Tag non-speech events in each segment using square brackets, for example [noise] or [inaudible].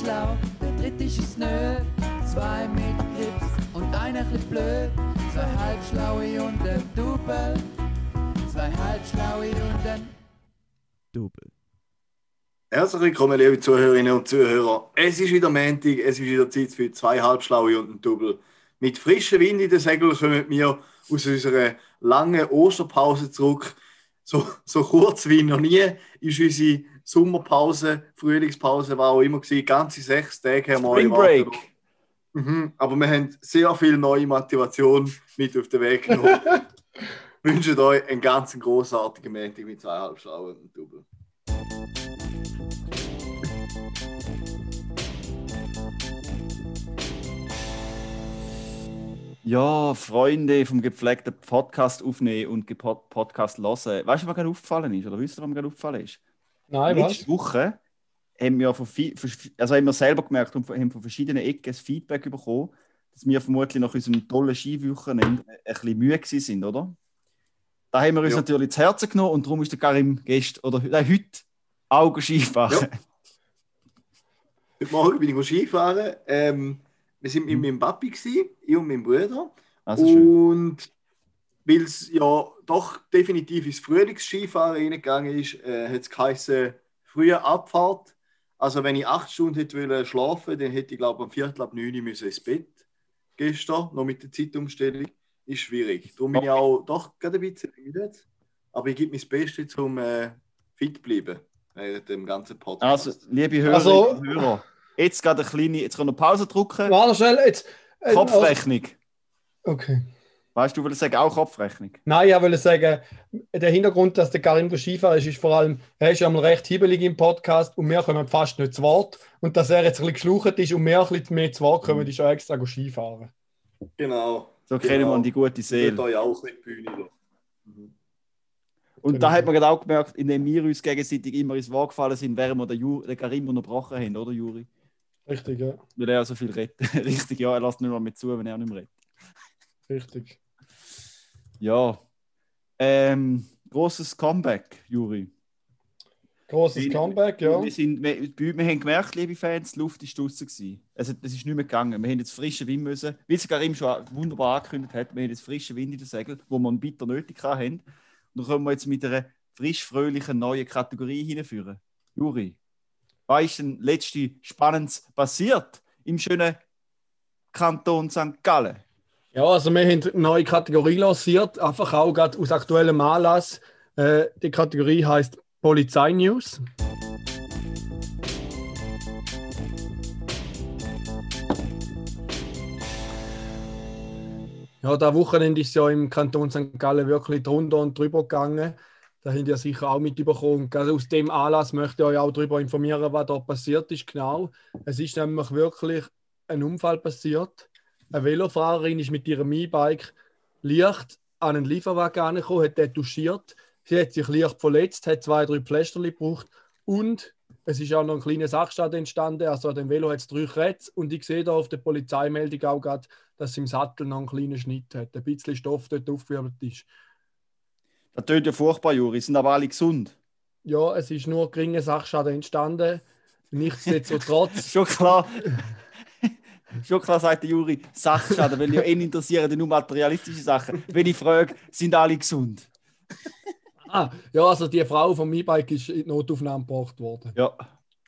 schlau, der dritte ist es nö. Zwei mit Grips und einer chli blöd. Zwei halbschlaue und ein Double. Zwei halbschlaue und ein Double. Herzlich willkommen, liebe Zuhörerinnen und Zuhörer. Es ist wieder Montag, es ist wieder Zeit für zwei Halbschlaue und ein Double. Mit frischem Wind in den Segeln kommen wir aus unserer langen Osterpause zurück. So, so kurz wie noch nie ist unsere Sommerpause, Frühlingspause, war auch immer gewesen. Ganze sechs Tage haben wir Spring. Break. Mhm, aber wir haben sehr viel neue Motivation mit auf den Weg genommen. [laughs] wünschen euch einen ganz großartigen Montag mit zwei Halbschlauen und Double. Ja, Freunde vom gepflegten Podcast aufnehmen und Podcast hören. Weißt du, was mir gerade aufgefallen ist? Oder wisst ihr, was mir gerade aufgefallen ist? Nein, Letzte was? Woche haben wir, von, also haben wir selber gemerkt und haben von verschiedenen Ecken das Feedback bekommen, dass wir vermutlich nach unserem tollen Skiwochenende ein bisschen müde gewesen sind, oder? Da haben wir uns Ja. natürlich zu Herzen genommen und darum ist der Karim gestern oder nein, heute Augen Skifahren. Ja. Heute Morgen bin ich Skifahren. Ähm, wir sind mit meinem Papi, gewesen, ich und mein Bruder. Also schön. Und weil es ja doch definitiv ins Frühlingsskifahren reingegangen ist, äh, hat es geheißen, frühe Abfahrt. Also wenn ich acht Stunden hätte wollen schlafen dann hätte ich glaube am Viertel ab neun müssen ins Bett. Gestern, noch mit der Zeitumstellung. Ist schwierig. Darum bin ich auch doch gerade ein bisschen müde. Aber ich gebe mein Bestes, um äh, fit zu bleiben während dem ganzen Podcast. Also, liebe Hörer Also- Hörer, jetzt gerade eine kleine, jetzt kann noch Pause drücken. Warte schnell, jetzt. äh, Kopfrechnung. Okay. Weißt du, du willst sagen, auch Kopfrechnung? Nein, ich wollte sagen, der Hintergrund, dass der Karim go Skifahren ist, ist vor allem, er ist ja mal recht hibbelig im Podcast und wir kommen fast nicht zu Wort. Und dass er jetzt ein bisschen geschlucht ist und wir ein bisschen mehr zu Wort kommen, ist ja extra go Skifahren. Genau. So kennen wir die gute Ich will Seele. euch auch nicht die Bühne. Mhm. Und da hat man gerade auch gemerkt, indem wir uns gegenseitig immer ins Wort gefallen sind, während wir den, Ju den Karim unterbrochen haben, oder Juri? Richtig, ja. Weil er so viel redet. [laughs] Richtig, ja, er lässt nicht mal mit zu, wenn er nicht mehr redet. Richtig. Ja. Ähm, großes Comeback, Juri. Großes Wir- Comeback, ja. Wir, sind, wir, bei- wir haben gemerkt, liebe Fans, die Luft ist draußen gewesen. Also, es ist nicht mehr gegangen. Wir haben jetzt frischen Wind müssen, wie es Karim schon wunderbar angekündigt hat, wir haben jetzt frischen Wind in den Segeln, wo wir einen bitter nötig haben. Und dann können wir jetzt mit einer frisch-fröhlichen neuen Kategorie hinführen. Juri, was ist denn letzte Spannendes passiert im schönen Kanton St. Gallen? Ja, also wir haben eine neue Kategorie lanciert, einfach auch gerade aus aktuellem Anlass. Äh, die Kategorie heißt Polizei-News. Ja, das Wochenende ist ja im Kanton St. Gallen wirklich drunter und drüber gegangen. Da habt ihr sicher auch mitbekommen. Gerade aus dem Anlass möchte ich euch auch darüber informieren, was da passiert ist. Genau. Es ist nämlich wirklich ein Unfall passiert. Eine Velofahrerin ist mit ihrem E-Bike leicht an einen Lieferwagen angekommen, hat den touchiert. Sie hat sich leicht verletzt, hat zwei, drei Pflasterli gebraucht und es ist auch noch ein kleiner Sachschaden entstanden. Also an dem Velo hat es drei Krätze und ich sehe da auf der Polizeimeldung auch gerade, dass sie im Sattel noch einen kleinen Schnitt hat. Ein bisschen Stoff dort aufgewirbelt ist. Das tönt ja furchtbar, Juri. Sind aber alle gesund. Ja, es ist nur geringer Sachschaden entstanden. Nichtsdestotrotz. [laughs] Schon klar. [laughs] Schon klar sagt der Juri, Sachschaden, weil ja ihn interessieren nur materialistische Sachen. Wenn ich frage, sind alle gesund? [laughs] ah, ja, also die Frau vom E-Bike ist in die Notaufnahme gebracht worden, Ja.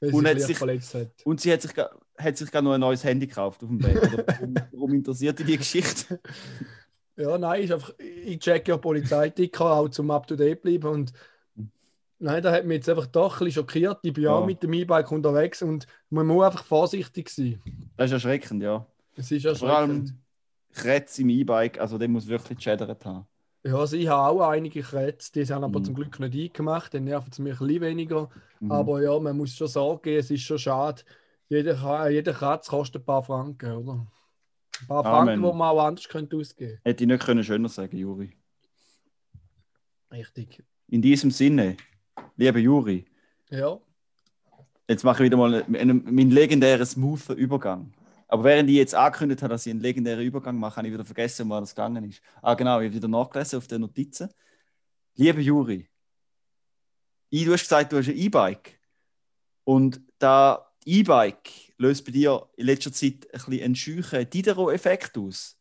weil Und sie hat sich verletzt hat. Und sie hat sich, hat sich gerade noch ein neues Handy gekauft auf dem. Oder warum, interessiert die Geschichte? Ja, nein, ist einfach, ich check ja Polizeiticker auch zum Up-to-Date bleiben und nein, da hat mich jetzt einfach doch ein bisschen schockiert. Ich bin Ja. auch mit dem E-Bike unterwegs und man muss einfach vorsichtig sein. Das ist erschreckend, ja. Es ist Vor erschreckend. allem Kretz im E-Bike, also der muss wirklich geschädert haben. Ja, also ich habe auch einige Krätze, die haben aber Mhm. zum Glück nicht eingemacht, dann nervt es mich ein bisschen weniger. Mhm. Aber ja, man muss schon sagen, es ist schon schade. Jeder, jeder Kratz kostet ein paar Franken, oder? Ein paar Amen. Franken, die man auch anders könnte ausgeben Hätte ich nicht können schöner sagen, Juri. Richtig. In diesem Sinne, lieber Juri, Ja. jetzt mache ich wieder mal einen, meinen legendären smoothen Übergang. Aber während ich jetzt angekündigt habe, dass ich einen legendären Übergang mache, habe ich wieder vergessen, um was das gegangen ist. Ah, genau, ich habe wieder nachgelesen auf den Notizen. Lieber Juri, ich, du hast gesagt, du hast ein E-Bike. Und da E-Bike löst bei dir in letzter Zeit ein bisschen einen scheuchen Diderot-Effekt aus?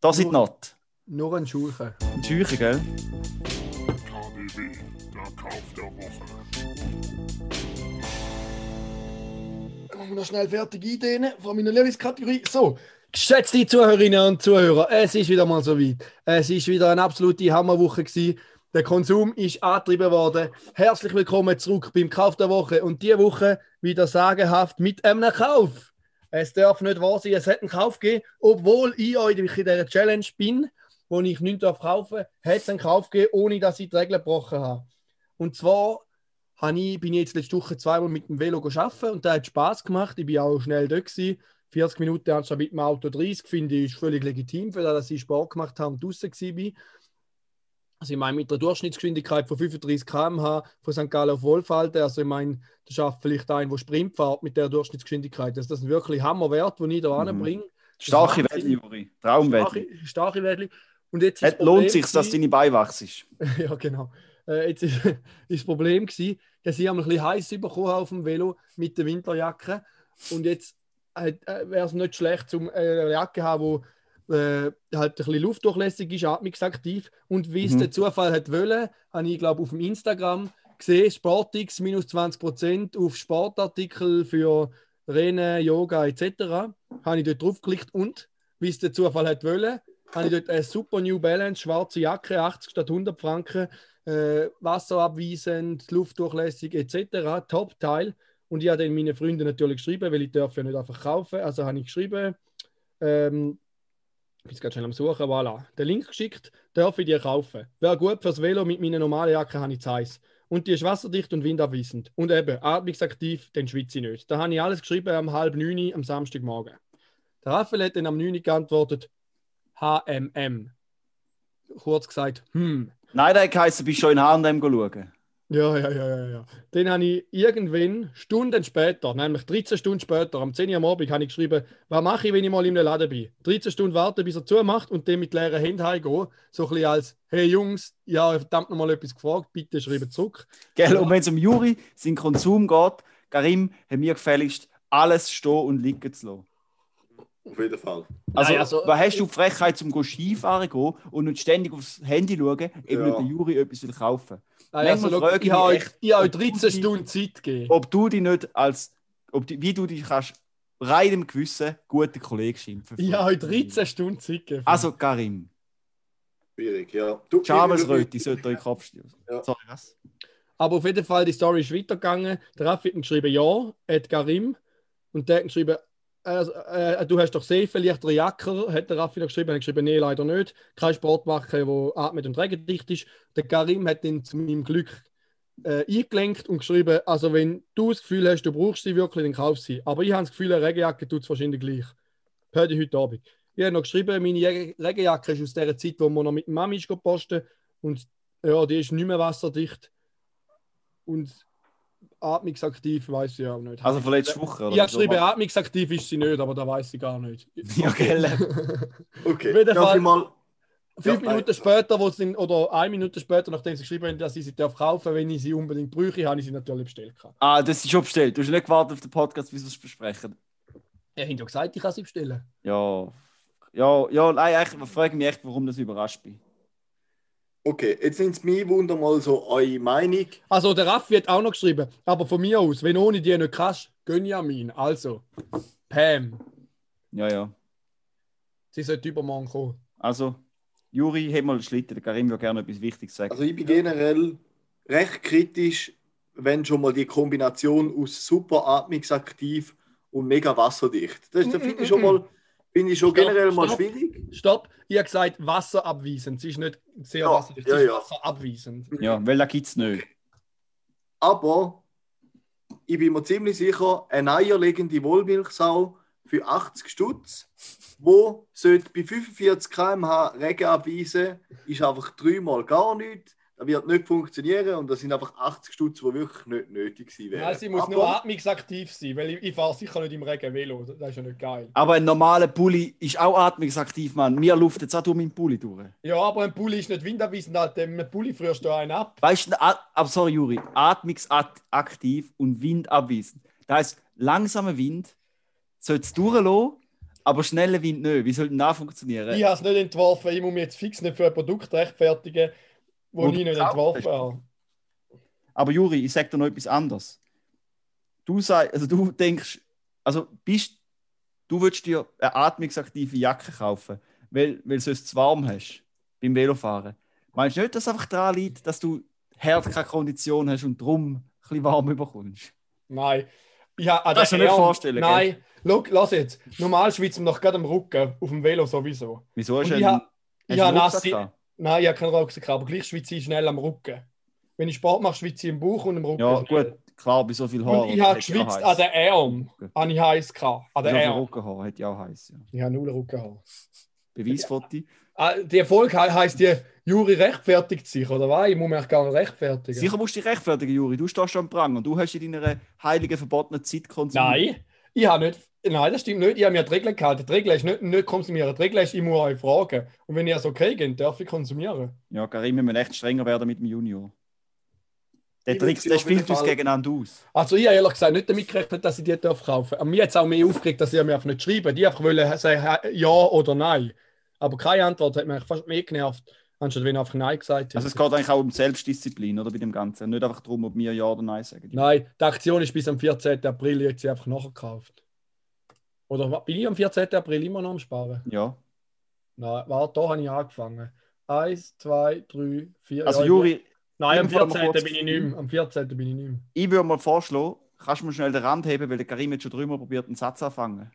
Das ist not. Nur ein Schulchen. Ein scheuchen, gell? KDW, der Kauf der Woche. Machen wir noch schnell fertig eindehnen von meiner Lieblingskategorie. So, geschätzte Zuhörerinnen und Zuhörer, es ist wieder mal so weit. Es ist wieder eine absolute Hammerwoche gewesen. Der Konsum ist angetrieben worden. Herzlich willkommen zurück beim Kauf der Woche. Und diese Woche wieder sagenhaft mit einem Kauf. Es darf nicht wahr sein, es hat einen Kauf gegeben, obwohl ich euch in dieser Challenge bin, wo ich nichts kaufen darf, hat es einen Kauf gegeben, ohne dass ich die Regeln gebrochen habe. Und zwar habe ich, bin ich jetzt letzte Woche zweimal mit dem Velo arbeiten und da hat Spaß gemacht. Ich bin auch schnell dort gewesen. 40 Minuten anstatt mit dem Auto 30, finde ich, ist völlig legitim, für das, ich Sport gemacht habe und draußen war. Also ich meine, mit einer Durchschnittsgeschwindigkeit von 35 km/h von St. Gallen auf Wohlfalten, also ich meine, das schafft vielleicht ein, der Sprint fährt mit der Durchschnittsgeschwindigkeit. Also das ist ein wirklich Hammerwert, den ich da Mhm. anbringe. Starke Wahnsinn. Welle, Juri. Traumwelle. Starke, starke Welle. Und jetzt ist Es das lohnt Problem sich, dass deine Beine wachsen. [laughs] ja, genau. Äh, jetzt ist, [laughs] ist das Problem gewesen, dass ich ein bisschen heiß bekommen auf dem Velo mit der Winterjacke. Und jetzt äh, wäre es nicht schlecht, um eine Jacke zu haben, die äh, halt ein bisschen luftdurchlässig ist, atmungsaktiv. Und wie es Mhm. der Zufall hat wollen, habe ich, glaube auf dem Instagram gesehen, Sportix minus 20% auf Sportartikel für Rennen, Yoga etc. Habe ich dort draufgeklickt und, wie es der Zufall hat wollen, habe ich dort eine super New Balance, schwarze Jacke, 80 statt 100 Franken, äh, wasserabweisend, luftdurchlässig etc. Top-Teil. Und ich habe dann meinen Freunden natürlich geschrieben, weil ich darf ja nicht einfach kaufen. Also habe ich geschrieben, ähm, ich bin jetzt gerade schnell am Suchen, voilà, den Link geschickt, darf ich die kaufen. Wäre gut fürs Velo, mit meiner normalen Jacke habe ich zu heiß. Und die ist wasserdicht und windabweisend. Und eben, atmungsaktiv, dann schwitze ich nicht. Da habe ich alles geschrieben am halb neun am Samstagmorgen. Der Raphael hat dann am 9 Uhr geantwortet, HMM. Kurz gesagt, hm. Nein, der heisst, bist schon in H&M schauen. Ja, ja, ja, ja, ja. Dann habe ich irgendwann, Stunden später, nämlich 13 Stunden später, am 10 Uhr am Abend, habe ich geschrieben, was mache ich, wenn ich mal in einem Laden bin? 13 Stunden warten, bis er zumacht und dann mit leeren Händen heimgehen. So ein bisschen als, hey Jungs, ja, verdammt noch mal etwas gefragt, bitte schreiben zurück. Gell? Und wenn es um Juri, seinen Konsum geht, Karim, haben wir gefälligst, alles stehen und liegen zu lassen. Auf jeden Fall. Also, Nein, also- was hast du die Frechheit, zum go Skifahren zu gehen und nicht ständig aufs Handy schauen, eben Ja. nicht der Juri etwas will kaufen Nein, also, frage ich ich habe euch, echt, ich habe euch ob 13 du die- Stunden Zeit gegeben. Ob du dich nicht als, ob die, wie du dich kannst, reinem Gewissen guten Kollegen schimpfen. Ich habe euch 13 Stunden Zeit gegeben. Also, Karim, Schwierig, ja. Du, Schamesröte sollte euch Kopf stehen. Ja. Sorry, was? Aber auf jeden Fall, die Story ist weitergegangen. Der Raffi hat geschrieben, ja, Rim. Und der hat geschrieben, äh, äh, du hast doch sehr viel leichtere Jacke, hat der Raffi geschrieben. Er hat geschrieben, nee, leider nicht. Keine Sportwacke, die atmet und regendicht ist. Der Karim hat dann zu meinem Glück äh, eingelenkt und geschrieben, also wenn du das Gefühl hast, du brauchst sie wirklich, dann kauf sie. Aber ich habe das Gefühl, eine Regenjacke tut es wahrscheinlich gleich. Hör dich heute Abend. Ich habe noch geschrieben, meine Regenjacke ist aus der Zeit, wo man noch mit Mami posten und ja, die ist nicht mehr wasserdicht. Und atmungsaktiv weiß ich auch nicht. Also von letzter Woche, oder? ich habe geschrieben, atmungsaktiv ist sie nicht, aber da weiß ich gar nicht. [laughs] Ja, gell. [laughs] Okay, Auf jeden darf Fall- ich mal. Fünf Ja, Minuten nein. später, wo sie, oder eine Minute später, nachdem sie geschrieben haben, dass ich sie darf kaufen wenn ich sie unbedingt brauche, habe ich sie natürlich bestellt. Ah, das ist schon bestellt. Du hast nicht gewartet auf den Podcast, wie wir es besprechen. Ja, ich habe ja gesagt, ich kann sie bestellen. Ja. Ja, ja, nein, ich frage mich echt, warum das überrascht bin. Okay, jetzt sind es mir Wunder mal so eure Meinung. Also, der Raffi hat auch noch geschrieben, aber von mir aus, wenn ohne die nicht kannst, Gönjamin. Also, Pam, Ja, ja. sie sollte übermorgen kommen. Also, Juri, heb mal Schlitten. Der Karim will gerne etwas Wichtiges sagen. Also ich bin generell recht kritisch, wenn schon mal die Kombination aus super atmungsaktiv und mega wasserdicht. Das das finde ich schon mal, finde ich schon Stopp, generell mal stopp. schwierig. Stopp, ich habe gesagt, wasserabweisend. Sie ist nicht sehr Ja, wasserdicht, ja, sie ist ja. wasserabweisend. ja, weil da gibt es nicht. Aber ich bin mir ziemlich sicher, eine eierlegende Wollmilchsau für 80 Stutz, wo sollte bei 45 km/h Regen abweisen, ist einfach dreimal gar nichts. Das wird nicht funktionieren und das sind einfach 80 Stutz, die wirklich nicht nötig gewesen wären. Nein, sie muss Aber- nur atmungsaktiv sein, weil ich, ich fahre sicher nicht im Regen Velo. Das ist ja nicht geil. Aber ein normaler Pulli ist auch atmungsaktiv, Mann. Mir läuft jetzt auch durch meinen Pulli durch. Ja, aber ein Pulli ist nicht windabweisend, halt. Dem Pulli frierst du einen ab. Weißt du, a- aber sorry, Juri, atmungsaktiv und windabweisend. Das heißt, langsamer Wind soll es durchlassen, aber schneller Wind nicht. Wie soll denn das funktionieren? Ich habe es nicht entworfen, ich muss mich jetzt fix nicht für ein Produkt rechtfertigen, Wo wo ich nicht entworfen habe. Aber Juri, ich sage dir noch etwas anderes. Du, sag, also du denkst, also bist, du würdest dir eine atmungsaktive Jacke kaufen, weil, weil du sonst zu warm hast beim Velofahren. Meinst du nicht, dass es einfach daran liegt, dass du hart keine Kondition hast und darum ein bisschen warm überkommst? Nein. Habe an Kannst der du nicht vorstellen? Nein, Schau, lass jetzt. Normal schwitzt man doch gerade am Rücken, auf dem Velo sowieso. Wieso hast Und du ich nasse. Nein, ich habe keinen Rucksack, aber gleich schwitze ich schnell am Rücken. Wenn ich Sport mache, schwitze ich im Bauch und im Rücken. Ja, gut, klar, bei so viel Haar. Und ich habe geschwitzt an den Arm. Habe ich heiß gehabt. An den Arm. Rückenhaar hat ja auch heiß. Ja. Ich habe null Rückenhaar. Beweisfoto. Ah, die Erfolg he heisst die Juri rechtfertigt sich, oder was? Ich muss mich gar nicht rechtfertigen. Sicher musst du dich rechtfertigen, Juri. Du stehst am Prang und du hast in deiner heiligen, verbotenen Zeit konsumiert. Nein, ich habe nicht. Nein, das stimmt nicht. Ich habe mir die Regel gehalten. Die Regel ist nicht, nicht konsumieren. Die Regel ist, ich muss euch fragen. Und wenn ihr es okay geht, darf ich konsumieren. Ja, Karim, wir müssen echt strenger werden mit dem Junior. Der Trick, der spielt uns gegeneinander aus. Also ich habe ehrlich gesagt nicht damit gerechnet, dass ich die darf kaufen. Aber mir hat es auch mehr aufgeregt, dass ich mir einfach nicht schreiben. Die einfach wollen sagen ja oder nein. Aber keine Antwort hat mich fast mehr genervt, anstatt wenn ich einfach nein gesagt hätte. Also es geht eigentlich auch um Selbstdisziplin, oder, bei dem Ganzen. Nicht einfach darum, ob wir Ja oder Nein sagen. Nein, die Aktion ist bis am 14. April jetzt sie einfach nachgekauft. Oder bin ich am 14. April immer noch am Sparen? Ja. Nein, warte, da habe ich angefangen. Eins, zwei, drei, vier. Also ja, Juri, Nein, am in dem Fall mal 14. kurz- bin ich nicht mehr. Am 14. bin ich nicht mehr. ich würde mal vorschlagen, kannst du mir schnell den Rand heben, weil der Karim jetzt schon dreimal probiert, einen Satz anfangen.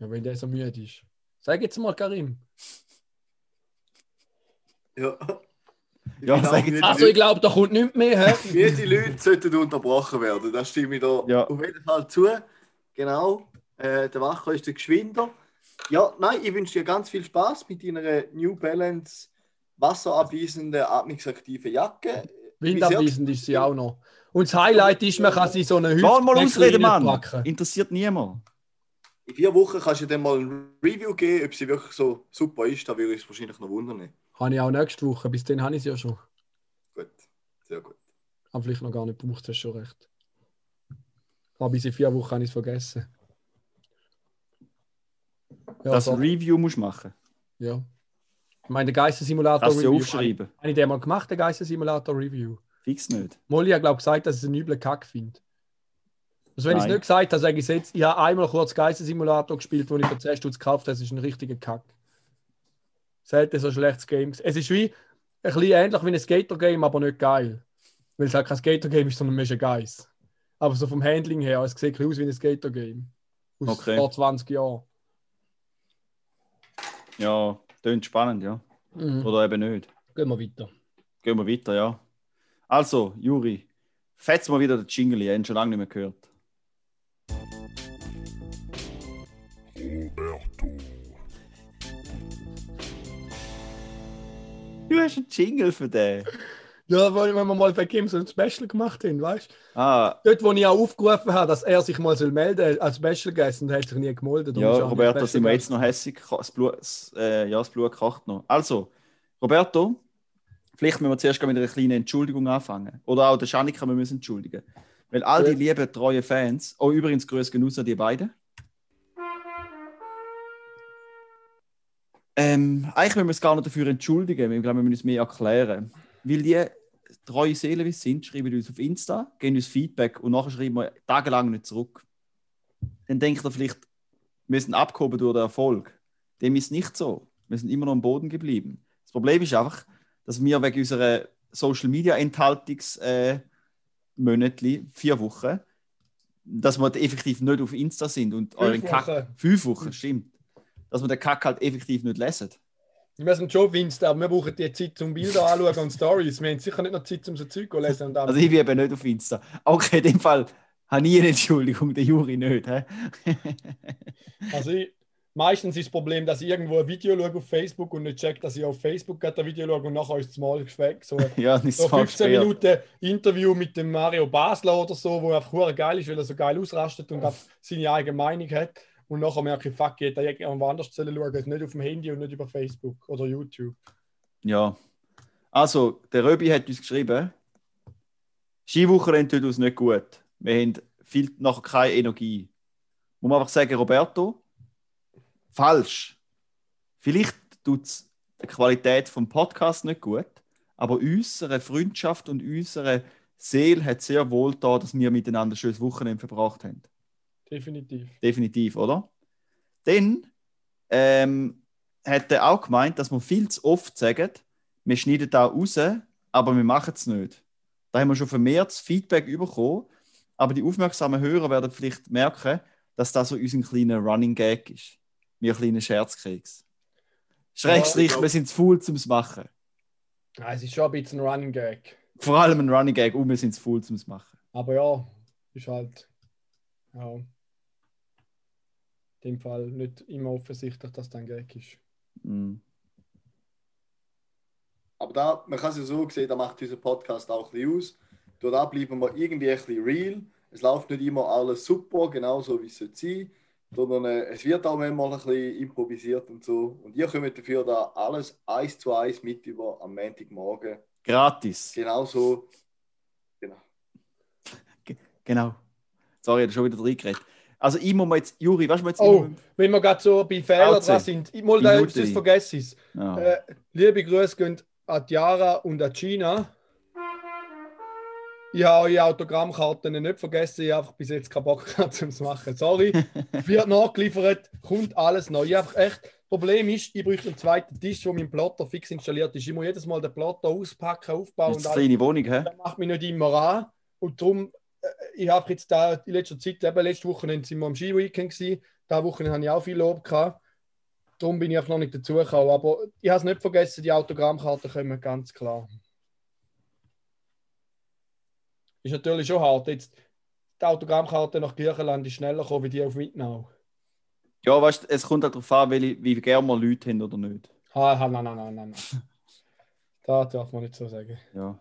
Ja, wenn der so müde ist. Sag jetzt mal, Karim. Ja. Ja, Genau, sag jetzt- wie die Also, ich glaube, da kommt nichts mehr. Wie die Leute sollten unterbrochen werden. Das stimme ich da Ja. auf jeden Fall zu. Genau. Äh, der Wacher ist der Geschwinder. Ja, nein, ich wünsche dir ganz viel Spaß mit deiner New Balance wasserabweisenden, atmungsaktiven Jacke. Windabweisend ist sie auch noch. Und das Highlight ist, man kann sie so eine Lass mal ausreden, Mann. reinpacken. Interessiert niemand. In vier Wochen kannst du dir dann mal ein Review geben, ob sie wirklich so super ist. Da würde ich es wahrscheinlich noch wundern. Habe ich auch nächste Woche. Bis dann habe ich sie ja schon. Gut, sehr gut. Habe vielleicht noch gar nicht gebraucht, hast schon recht. Aber bis in vier Wochen habe ich es vergessen. Ja, so, ein Review musst machen ja. Ich meine, der Geistersimulator Kannst du Review. aufschreiben. Habe ich den mal gemacht, den Geistersimulator Review? Fix nicht. Molly hat, glaube ich, gesagt, dass ich es einen üblen Kack finde. Also, wenn ich es nicht gesagt habe, sage ich es jetzt. Ich habe einmal kurz Geistersimulator gespielt, wo ich für 10 Stutz gekauft habe. Es ist ein richtiger Kack. Selten so ein schlechtes Game. Es ist wie ein bisschen ähnlich wie ein Skater-Game, aber nicht geil. Weil es halt kein Skater-Game ist, sondern mehr ein Geist. Aber so vom Handling her, es sieht ein aus wie ein Skater-Game. Aus Okay. vor 20 Jahren. Ja, klingt spannend, ja. Mhm. Oder eben nicht. Gehen wir weiter. Gehen wir weiter, ja. Also, Juri, fetz mal wieder den Jingle, ich habe ihn schon lange nicht mehr gehört. Roberto. Du hast einen Jingle für den. Ja, weil wenn wir mal bei Kim so ein Special gemacht haben, weißt du? Ah, Dort, wo ich auch aufgerufen habe, dass er sich mal soll melden als Special Guest und er hat sich nie gemeldet. ja, er Roberto, sind wir jetzt noch hässig. Das Blut, äh, ja, das Blut kocht noch. Also, Roberto, vielleicht müssen wir zuerst mit einer kleinen Entschuldigung anfangen. Oder auch der Schanika, wir müssen entschuldigen. Weil all die lieben, treuen Fans, oh, übrigens, grüß genug an die beiden. Ähm, eigentlich müssen wir uns gar nicht dafür entschuldigen. Ich glaube, wir müssen es mehr erklären. Weil die treue Seelen, wie sind, schreiben uns auf Insta, geben uns Feedback und nachher schreiben wir tagelang nicht zurück. Dann denkt ihr vielleicht, wir sind abgehoben durch den Erfolg. Dem ist nicht so. Wir sind immer noch am Boden geblieben. Das Problem ist einfach, dass wir wegen unserer Social Media Enthaltungs äh, vier Wochen, dass wir effektiv nicht auf Insta sind und euren Kack. Wochen. Fünf Wochen, stimmt. Dass wir den Kack halt effektiv nicht lesen. Wir sind schon Winster, aber wir brauchen die Zeit zum Bilder anschauen und Stories. Wir haben sicher nicht noch Zeit, um so Zeug zu lesen. Und Also ich bin eben nicht auf Insta. Okay, in dem Fall habe ich eine Entschuldigung, der Juri nicht. He? [laughs] also ich, meistens ist das Problem, dass ich irgendwo ein Video schaue auf Facebook und nicht check, dass ich auf Facebook gerade ein Video schaue und nachher ist es mal weg. So, [laughs] ja, nicht so so 15 Minuten Interview mit dem Mario Basler oder so, wo einfach geil ist, weil er so geil ausrastet und seine eigene Meinung hat. Und nachher merke ich, fuck, ich hätte irgendwo anders schauen, nicht auf dem Handy und nicht über Facebook oder YouTube. Ja. Also, der Röbi hat uns geschrieben, Skiwochenende tut uns nicht gut. Wir haben viel, nachher keine Energie. muss man einfach sagen, Roberto, falsch. Vielleicht tut es die Qualität vom Podcast nicht gut, aber unsere Freundschaft und unsere Seele hat sehr wohl da, dass wir miteinander ein schönes Wochenende verbracht haben. Definitiv. Definitiv, oder? Dann ähm, hat er auch gemeint, dass wir viel zu oft sagen, wir schneiden da raus, aber wir machen es nicht. Da haben wir schon vermehrt Feedback bekommen, aber die aufmerksamen Hörer werden vielleicht merken, dass das so unser kleiner Running Gag ist. Wir kleine Scherzkeks. Schrägstrich, Ja, wir sind zu faul zum machen. Ja, es ist schon ein bisschen ein Running Gag. Vor allem ein Running Gag und wir sind zu faul zum machen. Aber ja, ist halt. Ja. In dem Fall nicht immer offensichtlich, dass das ein Gag ist. Mm. Aber da, man kann es ja so sehen, da macht dieser Podcast auch ein bisschen aus. Dort bleiben wir irgendwie ein bisschen real. Es läuft nicht immer alles super, genauso wie es sein sollte, sondern äh, es wird auch manchmal ein bisschen improvisiert und so. Und ihr könnt dafür da alles eins zu eins mit über am Montagmorgen. Gratis. Genauso. Genau. Genau. Sorry, ich habe schon wieder reingeredet. Also ich muss jetzt, Juri, weißt du, wir Oh, jetzt wenn wir gerade so bei Fehlern dran sind, ich mal da Minute. das vergesse ich. Ja. Äh, liebe Grüße gehen an Chiara und an Gina. Ich habe eure Autogrammkarten nicht vergessen, ich habe einfach bis jetzt keinen Bock [laughs] gehabt, um zu machen. Sorry, [laughs] wird nachgeliefert, kommt alles neu. Ich habe echt, Problem ist, ich bräuchte einen zweiten Tisch, wo mein Plotter fix installiert ist. Ich muss jedes Mal den Plotter auspacken, aufbauen Das ist eine kleine Wohnung, hä? Das macht mich nicht immer an. Und darum, ich habe jetzt da in letzter Zeit, eben letzte Woche sind wir am Ski-Weekend diese Woche habe ich auch viel Lob gehabt. Darum bin ich einfach noch nicht dazugekommen. Aber ich habe es nicht vergessen, die Autogrammkarten kommen ganz klar. Ist natürlich schon hart. Jetzt, die Autogrammkarte nach Griechenland ist schneller gekommen wie die auf Wittenau. Ja, weißt du, es kommt halt darauf an, wie, wie gerne wir Leute haben oder nicht. Ha, ha, nein, nein, nein, nein. nein. Das darf man nicht so sagen. Ja.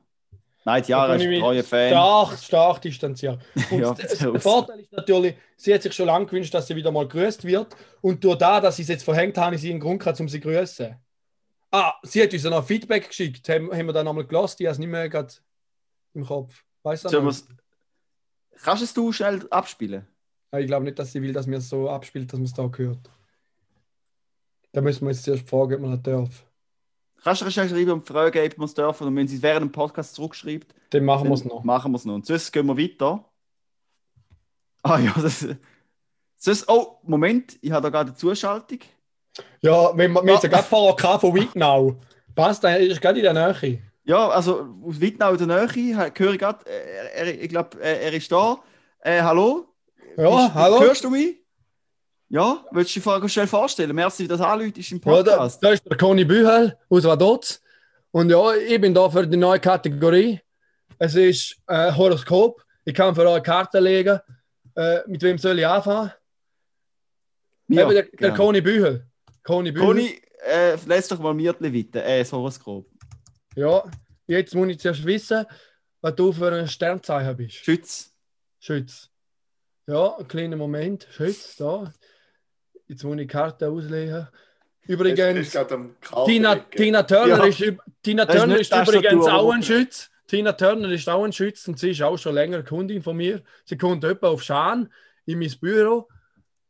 Nein, die Jahre ist mich Fan. Stark, stark distanziert. [laughs] Und Ja, der Vorteil ist natürlich, sie hat sich schon lange gewünscht, dass sie wieder mal grüßt wird. Und durch das, dass sie es jetzt verhängt habe, ich sie einen Grund gehabt, um sie zu grüßen. Ah, sie hat uns ja noch Feedback geschickt. Haben, haben wir dann nochmal gelassen? Ich habe es nicht mehr gerade im Kopf. Weißt du? Kannst du es du schnell abspielen? Ah, Ich glaube nicht, dass sie will, dass mir es so abspielt, dass man es da hört. Da müssen wir jetzt zuerst fragen, ob man das darf. Kannst du schnell schreiben und fragen, ob wir es dürfen? Und wenn sie es während dem Podcast zurückschreibt, Dann machen wir es noch. machen wir es noch. Und sonst gehen wir weiter. Ah ja, das. Sonst, oh, Moment, ich habe da gerade eine Zuschaltung. Ja, wir, wir haben ja gerade vorher gehabt von Wittnau. Passt, er ist gerade in der Nähe. Ja, also aus Wittnau in der Nähe he- höre ich gerade, äh, er, ich glaube, äh, er ist da. Äh, hallo? Ja, Bist- hallo? Hörst du mich? Ja, willst du dich vor- schnell vorstellen? Merci, dass du anläutest im Ja, da, Podcast. da ist der Conny Bühel aus Vaduz. Und ja, ich bin da für die neue Kategorie. Es ist äh, Horoskop. Ich kann für euch Karten legen. Äh, mit wem soll ich anfangen? Eben der, der gerne. Conny Bühel. Conny Bühel. Conny, äh, lass doch mal Mirtli weiter, äh, das Horoskop. Ja, jetzt muss ich zuerst wissen, was du für ein Sternzeichen bist. Schütz. Schütz. Ja, einen kleinen Moment. Schütz, da. Jetzt muss ich die Karte auslegen. Übrigens. ist Tina. Tina Turner Ja. ist, Tina ist Turner ist Tastatur, übrigens auch ein. Schütz. Tina Turner ist auch ein Schütz und sie ist auch schon länger Kundin von mir. Sie kommt etwa auf Schaan in mein Büro.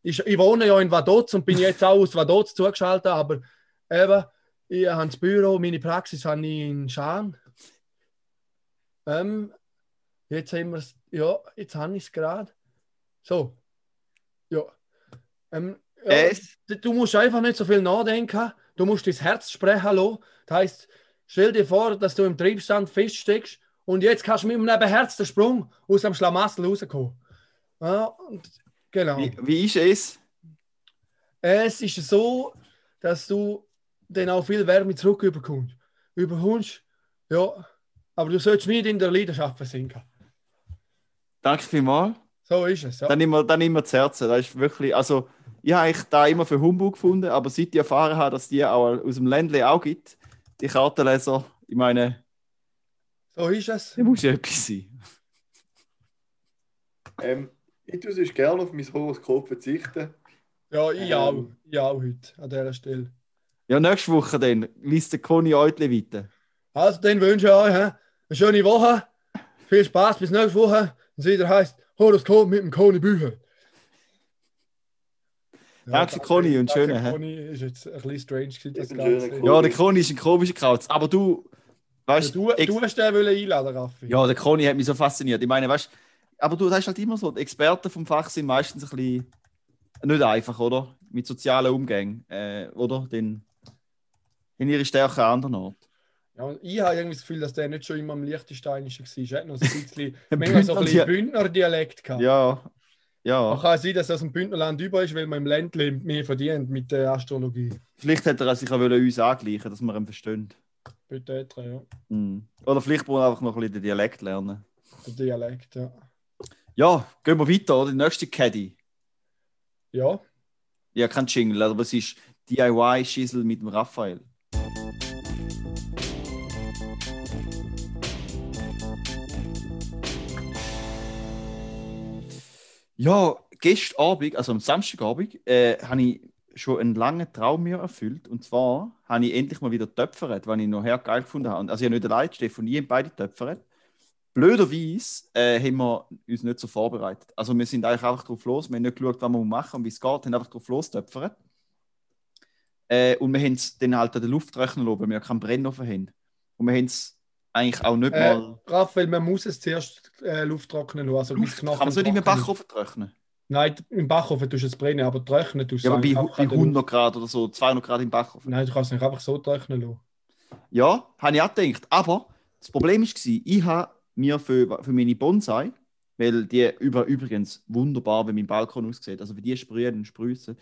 Ich, ich wohne ja in Vaduz und bin jetzt auch aus Vaduz zugeschaltet, aber eben, ich habe das Büro, meine Praxis habe ich in Schaan. Ähm, jetzt haben wir es, ja, jetzt habe ich es gerade. So. Ja. Ähm, ja, Es. du musst einfach nicht so viel nachdenken. Du musst dein Herz sprechen lassen. Das heisst, stell dir vor, dass du im Triebstand feststeckst und jetzt kannst du mit einem Herz den Sprung aus dem Schlamassel rauskommen. Ja, und, genau. Wie, wie ist es? Es ist so, dass du dann auch viel Wärme zurück überkommst. Überkommst, ja. Aber du sollst nicht in der Leidenschaft versinken. Danke vielmals. So ist es. Ja. Dann immer, dann immer zu Herzen. Das ist wirklich, also, ich habe eigentlich da immer für Humbug gefunden, aber seit ich erfahren habe, dass die auch aus dem Ländle auch gibt, die Kartenleser, ich meine, So ist es. da muss ja etwas sein. Ähm, ich tue sonst gerne auf mein Horoskop verzichten. Ja, ich Ähm. auch. Ich auch heute an dieser Stelle. Ja, nächste Woche dann liest der Conny Eutli weiter. Also, dann wünsche ich euch hä, eine schöne Woche. Viel Spaß bis nächste Woche. Und es wieder heißt Horoskop mit dem Koni Bücher. Danke, Conny, und schöne, hä? Conny ist jetzt ein bisschen strange gewesen, das Ganze. schöner Ja, der Conny ist ein komischer Kauz. Aber du, weißt Du, ex- du hast den wollen einladen, Raffi. Ja, der Conny hat mich so fasziniert. Ich meine, weißt aber du, das ist halt immer so. Die Experten vom Fach sind meistens ein bisschen nicht einfach, oder? Mit sozialen Umgängen, äh, oder? Den, in ihre Stärke an anderen Ort. Ja, und ich habe irgendwie das Gefühl, dass der nicht schon immer am Liechtensteinischen war. Er hat noch so ein [laughs] bisschen, manchmal so ein bisschen Bündner-Dialekt gehabt. Ja, Man ja. kann sein, dass aus dem Bündnerland über ist, weil man im Ländle mehr verdient mit der Astrologie. Vielleicht hätte er sich auch wollen uns angleichen, dass wir ihn verstehen. Bitte, ja. Mhm. Oder vielleicht brauchen wir einfach noch ein bisschen den Dialekt lernen. Der Dialekt, ja. Ja, gehen wir weiter, oder? Die nächste Caddy. Ja, Ja, kein Jingle, aber es ist DIY-Schissel mit dem Raphael. Ja, gestern Abend, also am Samstagabend, äh, habe ich schon einen langen Traum mir erfüllt. Und zwar habe ich endlich mal wieder töpfert, was ich noch her geil gefunden habe. Also ich habe nicht allein, Stefan, nie beide töpfert. Blöderweise äh, haben wir uns nicht so vorbereitet. Also wir sind eigentlich einfach drauf los, wir haben nicht geschaut, was wir machen und wie es geht, haben einfach drauf los töpfert. Äh, und wir haben es dann halt an der Luft trocknen lassen, weil wir keinen Brennofen haben. Und wir haben es eigentlich auch nicht äh, mal... Raphael, man muss es zuerst äh, Luft trocknen lassen. Also Luft, kann man es nicht ist. Backofen trocknen? Nein, im Backofen tust du es brennen, aber trocknen tust du Ja, aber bei, es bei an der Luft. 100 Grad oder so, 200 Grad im Backofen. Nein, du kannst es nicht einfach so trocknen lassen. Ja, habe ich auch gedacht. Aber das Problem war, ich habe mir für, für meine Bonsai, weil die über, übrigens wunderbar, wie mein Balkon aussieht, also wie die sprühen und sprüßen,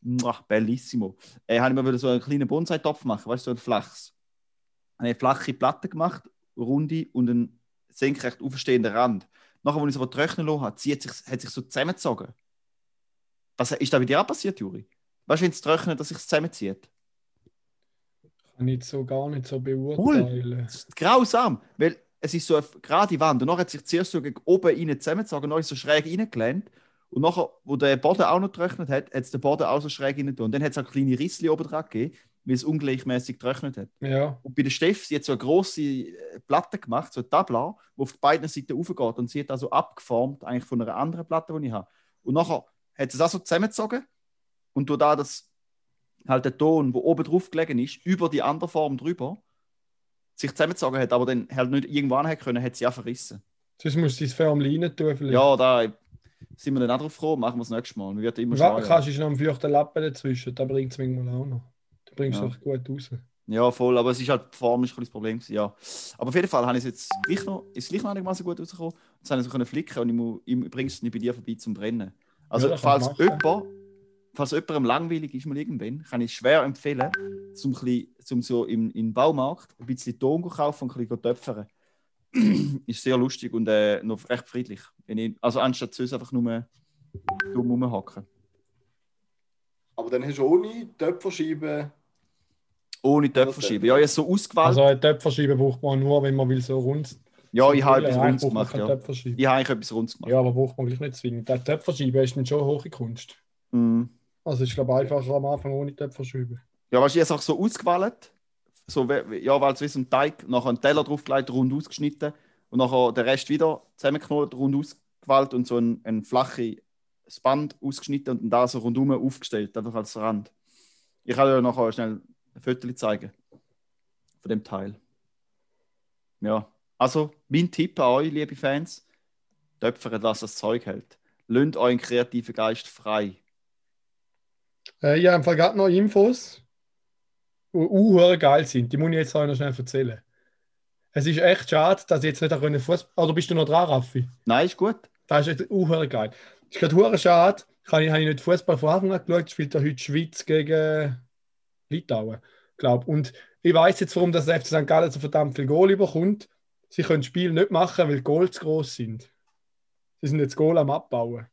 Muah, bellissimo, äh, habe ich mir wieder so einen kleinen Bonsai-Topf machen, weißt du, so ein flaches. Eine flache Platte gemacht, runde und einen senkrecht aufstehenden Rand. Nachher, als ich es aber trocknen lassen habe, zieht sich, hat sich so zusammengezogen. Was ist da bei dir auch passiert, Juri? Weißt du, wenn es trocknet, dass sich zusammenzieht? Kann ich so gar nicht so beurteilen. Das ist grausam, weil es ist so eine gerade Wand und nachher hat sich zuerst so gegen oben rein zusammengezogen, dann ist so schräg reingelehnt und nachher, wo der Boden auch noch getrocknet hat, hat es den Boden auch so schräg rein. Und dann hat es auch kleine Rissli oben dran gegeben, weil es ungleichmäßig getrocknet hat. Ja, Und bei der Steff, sie hat so eine grosse äh, Platte gemacht, so ein Tabla, wo auf beiden Seiten aufgeht und sie hat also abgeformt eigentlich von einer anderen Platte, die ich habe. Und nachher hat sie es auch so zusammengezogen und durch da das halt der Ton, wo oben drauf gelegen ist, über die andere Form drüber, sich zusammengezogen hat, aber dann halt nicht irgendwo anhängen können, hat sie auch verrissen. sonst musst du das Förmchen rein tun. Vielleicht. Ja, da sind wir dann auch drauf gekommen, machen wir das nächste Mal. Wir werden immer Ja, schlagen. kannst du noch einen feuchten Lappen dazwischen, da bringt es manchmal auch noch. Du bringst Ja. es gut raus. Ja, voll, aber es ist halt, die Form ist ein das Problem gewesen, ja. Aber auf jeden Fall habe ich es jetzt gleich noch, ist es gleich noch einigermaßen gut rausgekommen. Jetzt habe ich es so können flicken und ich, mu- ich bringe es nicht bei dir vorbei zum Brennen. Also, Ja, falls jemand, falls jemandem langweilig ist mal irgendwann, kann ich es schwer empfehlen, zum, bisschen- zum so im, im Baumarkt ein bisschen Ton zu kaufen und ein bisschen zu töpfern. [clears throat] ist sehr lustig und äh, noch recht friedlich. Wenn ich, also anstatt sonst einfach nur dumm rumhacken. Aber dann hast du ohne Töpferscheibe. Ohne Töpfer schieben. Ja, ich habe es so ausgewählt. Also eine Töpferscheibe braucht man nur, wenn man will so rund. ja, ich habe etwas Rundes man gemacht. Ja. Töpferscheibe. Ich habe eigentlich etwas Rundes gemacht. Ja, aber braucht man gleich nicht zwingend. Die Töpferscheibe ist dann schon hohe Kunst. Mm. Also ist glaube ich einfacher am Anfang ohne Töpferscheibe. Ja, weißt du, ich habe es auch so ausgewählt. So, ja, weil es wie so ein Teig, nachher einen Teller draufgelegt, rund ausgeschnitten und nachher den Rest wieder zusammengeknotet, rund ausgewählt und so ein, ein flaches Band ausgeschnitten und dann da so rundum aufgestellt, einfach als Rand. Ich kann dir nachher schnell ein Foto zeigen von dem Teil. Ja, also mein Tipp an euch, liebe Fans, töpfert, was das Zeug hält. Lönt euren kreativen Geist frei. Äh, ich habe einfach gerade noch Infos, die uh, geil sind. Die muss ich jetzt auch noch schnell erzählen. Es ist echt schade, dass ich jetzt nicht auch Fußball. Oder bist du noch dran, Raffi? Nein, ist gut. Das ist echt uh, geil. Es ist gerade schade. Ich, habe ich nicht Fußball von Anfang an geschaut, spielt ja heute Schweiz gegen Litauen, glaube Und ich weiß jetzt, warum das FC St. Gallen so verdammt viel Goal überkommt. Sie können das Spiel nicht machen, weil die Goal zu groß sind. Sie sind jetzt Goal am Abbauen.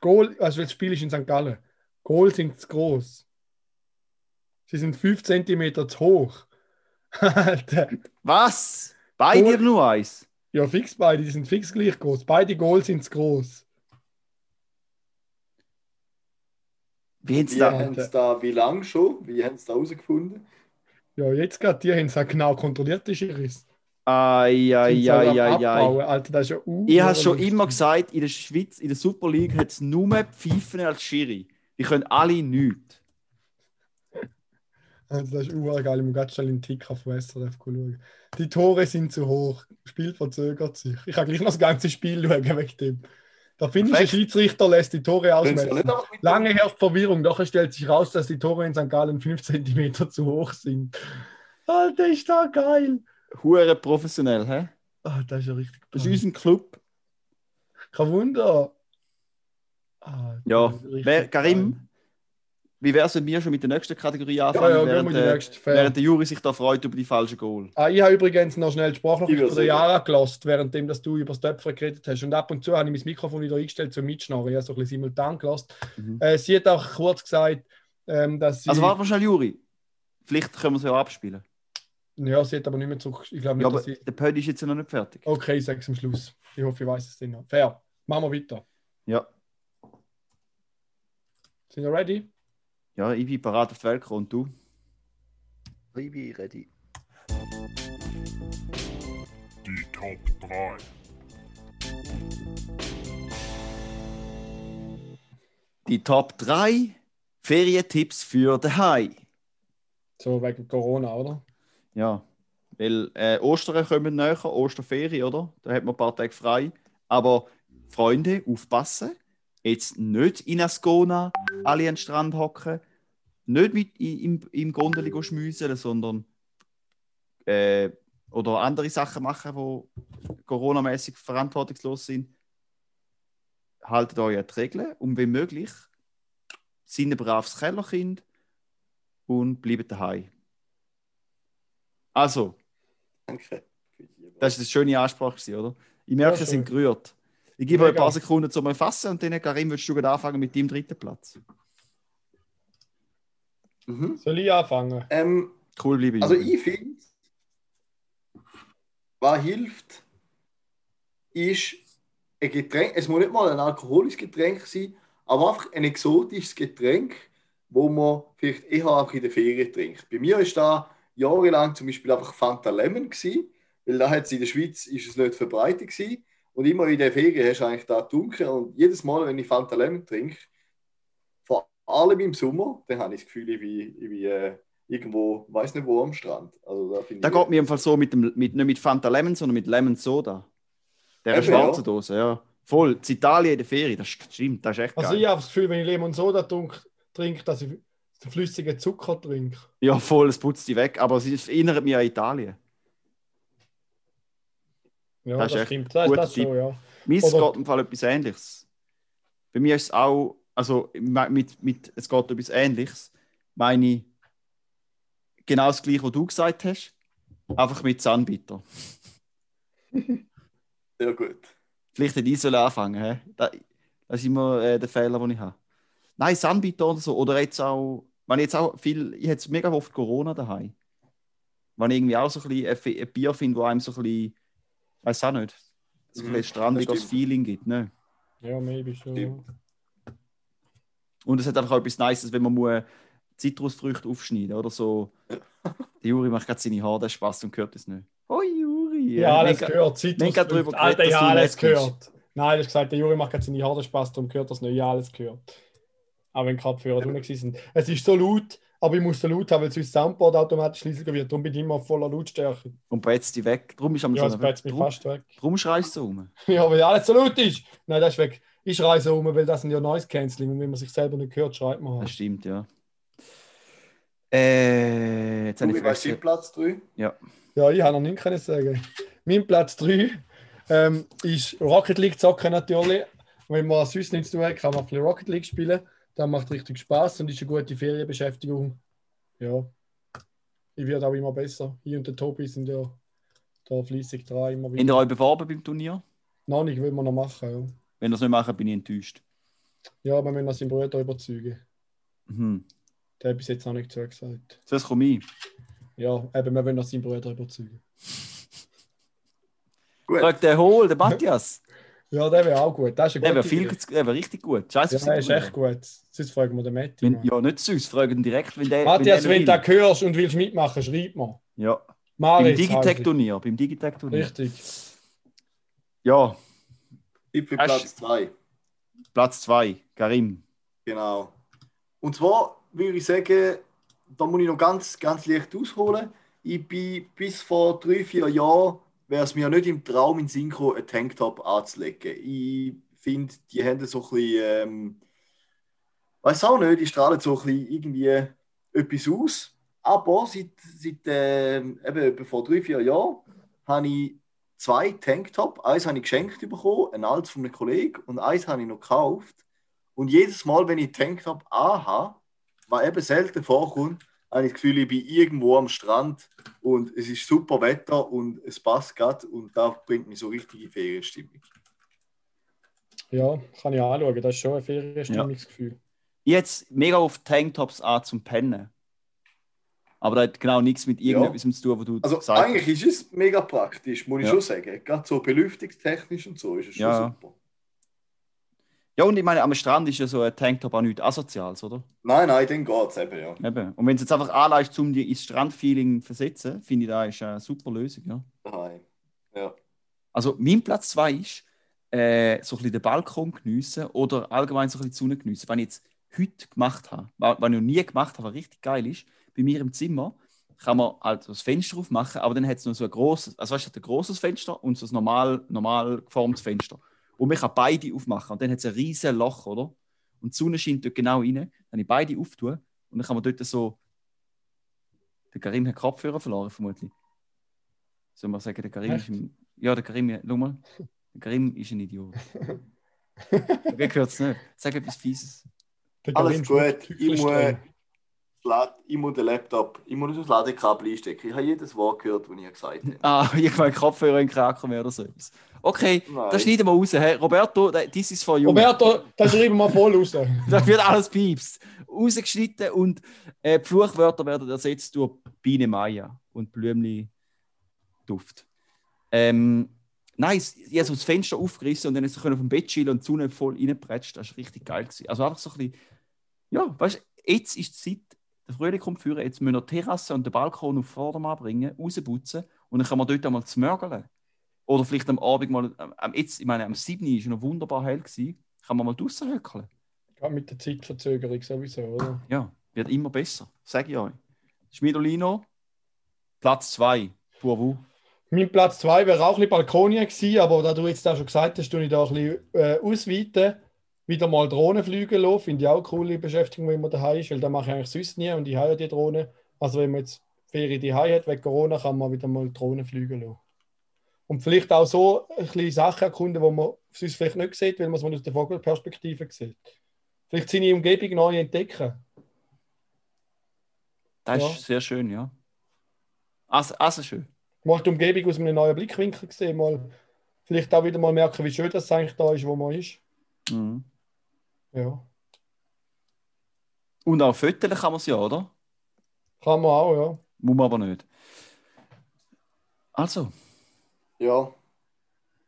Goal, also das Spiel ist in St. Gallen. Goal sind zu groß. Sie sind 5 cm zu hoch. [laughs] Alter. Was? Beide Goal- nur eins? Ja, fix beide, die sind fix gleich groß. Beide Goals sind zu groß. Wie haben sie Wie da? haben sie da, wie lange schon? Wie haben sie da herausgefunden? Ja, jetzt gerade, die haben es auch genau kontrolliert, die Schiris. Ai, ai, ai, ai, ai. Alter, das ist ja uh, Ich habe schon immer gesagt, in der Schweiz, in der Super League hat es nur Pfeifen als Schiri. Die können alle nichts. Also das ist urgeil. Ich muss ganz schnell in den Ticker von SRF schauen. Die Tore sind zu hoch. Das Spiel verzögert sich. Ich kann gleich noch das ganze Spiel schauen wegen dem. Der finnische. Schiedsrichter lässt die Tore mit Lange herrscht Verwirrung, doch es stellt sich raus, dass die Tore in St. Gallen 5 cm zu hoch sind. Alter, ist das geil. Hure professionell, hä? Ah, das ist ja richtig Das ist unser Club. Kein Wunder. Ah, Ja, Wer. Karim, wie wäre es, wenn wir schon mit der nächsten Kategorie Ja, anfangen, ja, gehen während, wir die äh, nächste. Während der Juri sich da freut über die falschen Goal? Ah, ich habe übrigens noch schnell die Ich Sprachnachricht von der. Jara gelost, währenddem dass du über das Töpfer geredet hast. Und ab und zu habe ich mein Mikrofon wieder eingestellt zum Mitschnarren. Ich habe so ein bisschen simultan gelost. Mhm. Äh, sie hat auch kurz gesagt, ähm, dass sie. Also warte mal schnell, Juri. Vielleicht können wir es ja abspielen. ja, sie hat aber nicht mehr zurück. Ich glaube nicht, Ja, aber dass sie. der Pödi ist jetzt noch nicht fertig. Okay, ich sage es am Schluss. Ich hoffe, ich weiß es dann noch. Fair. Machen wir weiter. Ja, Sind wir ready? Ja ich bin parat auf die Welt und du? Ich bin ready. Die Top 3. Die Top 3 Ferientipps für den Hai. So wegen Corona, oder? Ja, weil äh, Ostern kommen näher, Osterferien, oder? Da hat man ein paar Tage frei. Aber Freunde, aufpassen. Jetzt nicht in Ascona alle an den Strand hocken, nicht mit im, im Gondeli go schmüseln, sondern äh, oder andere Sachen machen, die coronamäßig verantwortungslos sind. Haltet euch an die Regeln und wenn möglich, seid ein braves Kellerkind und bleibt daheim. Also, Danke. das ist eine schöne Ansprache, oder? Ich merke, Ja, Sie sind gerührt. Ich gebe euch ein paar Sekunden zum Erfassen und dann, Karim, würdest du gerade anfangen mit deinem dritten Platz. Mhm. Soll ich anfangen? Ähm, Cool, bleibe also ich finde, was hilft, ist ein Getränk, es muss nicht mal ein alkoholisches Getränk sein, aber einfach ein exotisches Getränk, wo man vielleicht eher auch in der Ferien trinkt. Bei mir ist da jahrelang zum Beispiel einfach Fanta Lemon gewesen, weil da hat in der Schweiz ist es nicht verbreitet gewesen. Und immer in der Ferien hast du eigentlich da getrunken und jedes Mal, wenn ich Fanta Lemon trinke, allem im Sommer, dann habe ich das Gefühl, ich bin, ich bin äh, irgendwo, weiß nicht wo, am Strand. Also da finde Da ich, geht mir im Fall so mit dem, mit, nicht mit Fanta Lemon, sondern mit Lemon Soda. Der Eben, schwarzen ja. Dose, ja. Voll. In Italien in der Ferien, das stimmt, das ist echt Also geil. ich habe das Gefühl, wenn ich Lemon Soda trink- trinke, dass ich den flüssigen Zucker trinke. Ja, voll, es putzt die weg, aber es erinnert mich an Italien. Ja, Das das, ist stimmt. Das, guter das schon, ja. Mir Oder- geht im Fall etwas Ähnliches. Bei mir ist es auch, also mit, mit, es geht etwas Ähnliches. Meine ich genau das gleiche, was du gesagt hast, einfach mit Zahnbitter. sehr [laughs] gut. Vielleicht hätte ich sollen anfangen? Da, das ist immer äh, der Fehler, den ich habe. Nein, Zahnbitter oder so. Oder jetzt auch, wenn ich jetzt auch viel, ich hätte mega oft Corona daheim. Wenn ich irgendwie auch so ein, bisschen ein, Bier finde, wo einem so ein bisschen, weiß auch nicht, so ein Mhm, bisschen strandiges. Feeling gibt. Ne? Ja, maybe schon. Stimmt. Und es hat einfach auch etwas Nices, wenn man muss Zitrusfrüchte aufschneiden oder so. [laughs] Der Juri macht gerade seine Haare, der Spaß und hört es nicht. Hoi Juri! Ja, alles mega- gehört. drüber Zitrusfrüchte. Alter, geredet, ja, du alles gehört. Nein, du hast gesagt, der Juri macht gerade seine Haare Spaß, darum gehört das nicht. Ja, alles gehört. Auch wenn Kopfhörer drin sind. Es ist so laut, aber ich muss so laut haben, weil sonst das Soundboard automatisch leiser wird. Darum bin ich immer voller Lautstärke. Und betzt die weg. Darum ist am Ja, drum, fast weg. drum schreist du um. Ja, weil alles so laut ist. Nein, das ist weg. Ich so um, weil das sind ja Noise Cancelling und wenn man sich selber nicht hört, schreit man Das halt. stimmt, ja. Äh, jetzt habe ich weißt du. Platz 3? Ja, ich habe noch nichts können sagen. Mein Platz 3 ähm, ist Rocket League zocken natürlich. Wenn man sonst nichts zu tun hat, kann man ein bisschen Rocket League spielen. Das macht richtig Spaß und ist eine gute Ferienbeschäftigung. Ja. Ich werde auch immer besser. Ich und der Tobi sind ja da fließig dran. Immer wieder. Ihr euch beworben beim Turnier? Noch nicht, will man noch machen. Ja, Wenn es nicht machen, bin ich enttäuscht. ja wir müssen noch seinen Bruder überzeugen. Mhm. Der hat bis jetzt noch nicht zugesagt. So, jetzt komme ich. Ja, eben, wir wollen noch seinen Bruder überzeugen. Gut. Frag den Hol, der Matthias. [laughs] Ja, der wäre auch gut. Das ist eine Der wäre viel, der wäre richtig gut. Scheiße, Ja, der ist echt gut. Sonst fragen wir den Matti. Wenn, mal. ja, nicht sonst. Fragen direkt, wenn der. Matthias, der wenn du das hörst und willst mitmachen, schreib mir. Ja. Beim Maritz. Digitec-Turnier. Beim Digitec-Turnier. Richtig. Ja, Tipp für Platz 2. Platz 2, Karim. Genau. Und zwar würde ich sagen, da muss ich noch ganz, ganz leicht ausholen. Ich bin bis vor drei, vier Jahren, wäre es mir nicht im Traum in Synchro einen Tanktop anzulegen. Ich finde, die haben so ein bisschen, ähm, weiß auch nicht, die strahlen so ein bisschen irgendwie etwas aus. Aber seit, seit ähm, eben vor drei, vier Jahren habe ich zwei Tanktop. Eins habe ich geschenkt bekommen, ein altes von einem Kollegen, und eins habe ich noch gekauft. Und jedes Mal, wenn ich Tanktop anhabe, was eben selten vorkommt, habe ich das Gefühl, ich bin irgendwo am Strand und es ist super Wetter und es passt gerade und da bringt mich so richtige Ferienstimmung. Ja, kann ich anschauen. Das ist schon ein Ferienstimmungsgefühl. Ich jetzt mega auf Tanktops an zum Pennen. Aber das hat genau nichts mit irgendetwas zu tun, wo du Also gesagt hast. eigentlich ist es mega praktisch, muss ich Ja. schon sagen. Gerade so belüftungstechnisch und so ist es schon Ja. super. Ja, und ich meine, am Strand ist ja so ein Tanktop auch nichts Asoziales, oder? Nein, nein, dann geht es eben, ja. Eben. Und wenn es jetzt einfach anleist, um dich ins Strandfeeling zu versetzen, finde ich, das ist eine super Lösung. Ja. Daheim. Ja. Also, mein Platz 2 ist, äh, so ein bisschen den Balkon geniessen oder allgemein so ein bisschen die Sonne geniessen. Was ich jetzt heute gemacht habe, was was ich noch nie gemacht habe, was richtig geil ist, bei mir im Zimmer kann man halt das Fenster aufmachen, aber dann hat es noch so ein großes, also weißt du, ein großes Fenster und so ein normal, normal geformtes Fenster. Und man kann beide aufmachen und dann hat es ein riesiges Loch, oder? Und die Sonne scheint dort genau rein. Dann kann ich beide auftun und dann kann man dort so. Der Karim hat Kopfhörer verloren, vermutlich. Soll man sagen, der Karim Echt? ist ein. Ja, der Karim, schau mal. Der Karim ist ein Idiot. Wer gehört es nicht? Sag etwas Fieses. Der Alles gut. Ich muss, das ich muss den Laptop, ich muss das Ladekabel einstecken. Ich habe jedes Wort gehört, das ich gesagt habe. Ah, [laughs] ich meine Kopfhörer in Kraken mehr oder so etwas. Okay, Nein. das schneiden wir raus. Hey, Roberto, this is for you. Roberto, das schreiben wir voll raus. [laughs] Da wird alles piepst. Rausgeschnitten und äh, die Fluchwörter werden ersetzt durch Biene Maya und Blümli Duft. Ähm, nice. Ich habe so das Fenster aufgerissen und dann ist auf dem Bett chillen und die Sonne voll reingepretscht. Das war richtig geil. Gewesen. Also einfach so ein bisschen, ja, weißt du, jetzt ist die Zeit, der Frühling kommt führen, jetzt müssen wir die Terrasse und den Balkon auf Vordermann bringen, rausputzen und dann kann man dort einmal zmörgeln. Oder vielleicht am Abend mal, am, jetzt, ich meine, am 7. war es noch wunderbar hell, gewesen, kann man mal draußen höckeln. Gerade mit der Zeitverzögerung sowieso, oder? Ja, wird immer besser, sage ich euch. Schmidolino, Platz 2, Purwu. Mein Platz 2 wäre auch ein bisschen Balkonien gewesen, aber da du jetzt da schon gesagt hast, tue ich da ein bisschen äh, ausweiten. Wieder mal Drohnen fliegen lassen, finde ich auch eine coole Beschäftigung, wenn man daheim ist, weil das mache ich eigentlich sonst nie und ich habe ja die Drohne. Also wenn man jetzt Ferien daheim hat, wegen Corona, kann man wieder mal Drohnen fliegen lassen. Und vielleicht auch so ein bisschen Sachen erkunden, die man sonst vielleicht nicht sieht, weil man es mal aus der Vogelperspektive sieht. Vielleicht seine Umgebung neu entdecken. Das Ja. ist sehr schön, ja. Also, also schön. Mal die Umgebung aus einem neuen Blickwinkel sehen, mal vielleicht auch wieder mal merken, wie schön das eigentlich da ist, wo man ist. Mhm. Ja. Und auch Föteln kann man es ja, oder? Kann man auch, ja. Muss man aber nicht. Also, Ja.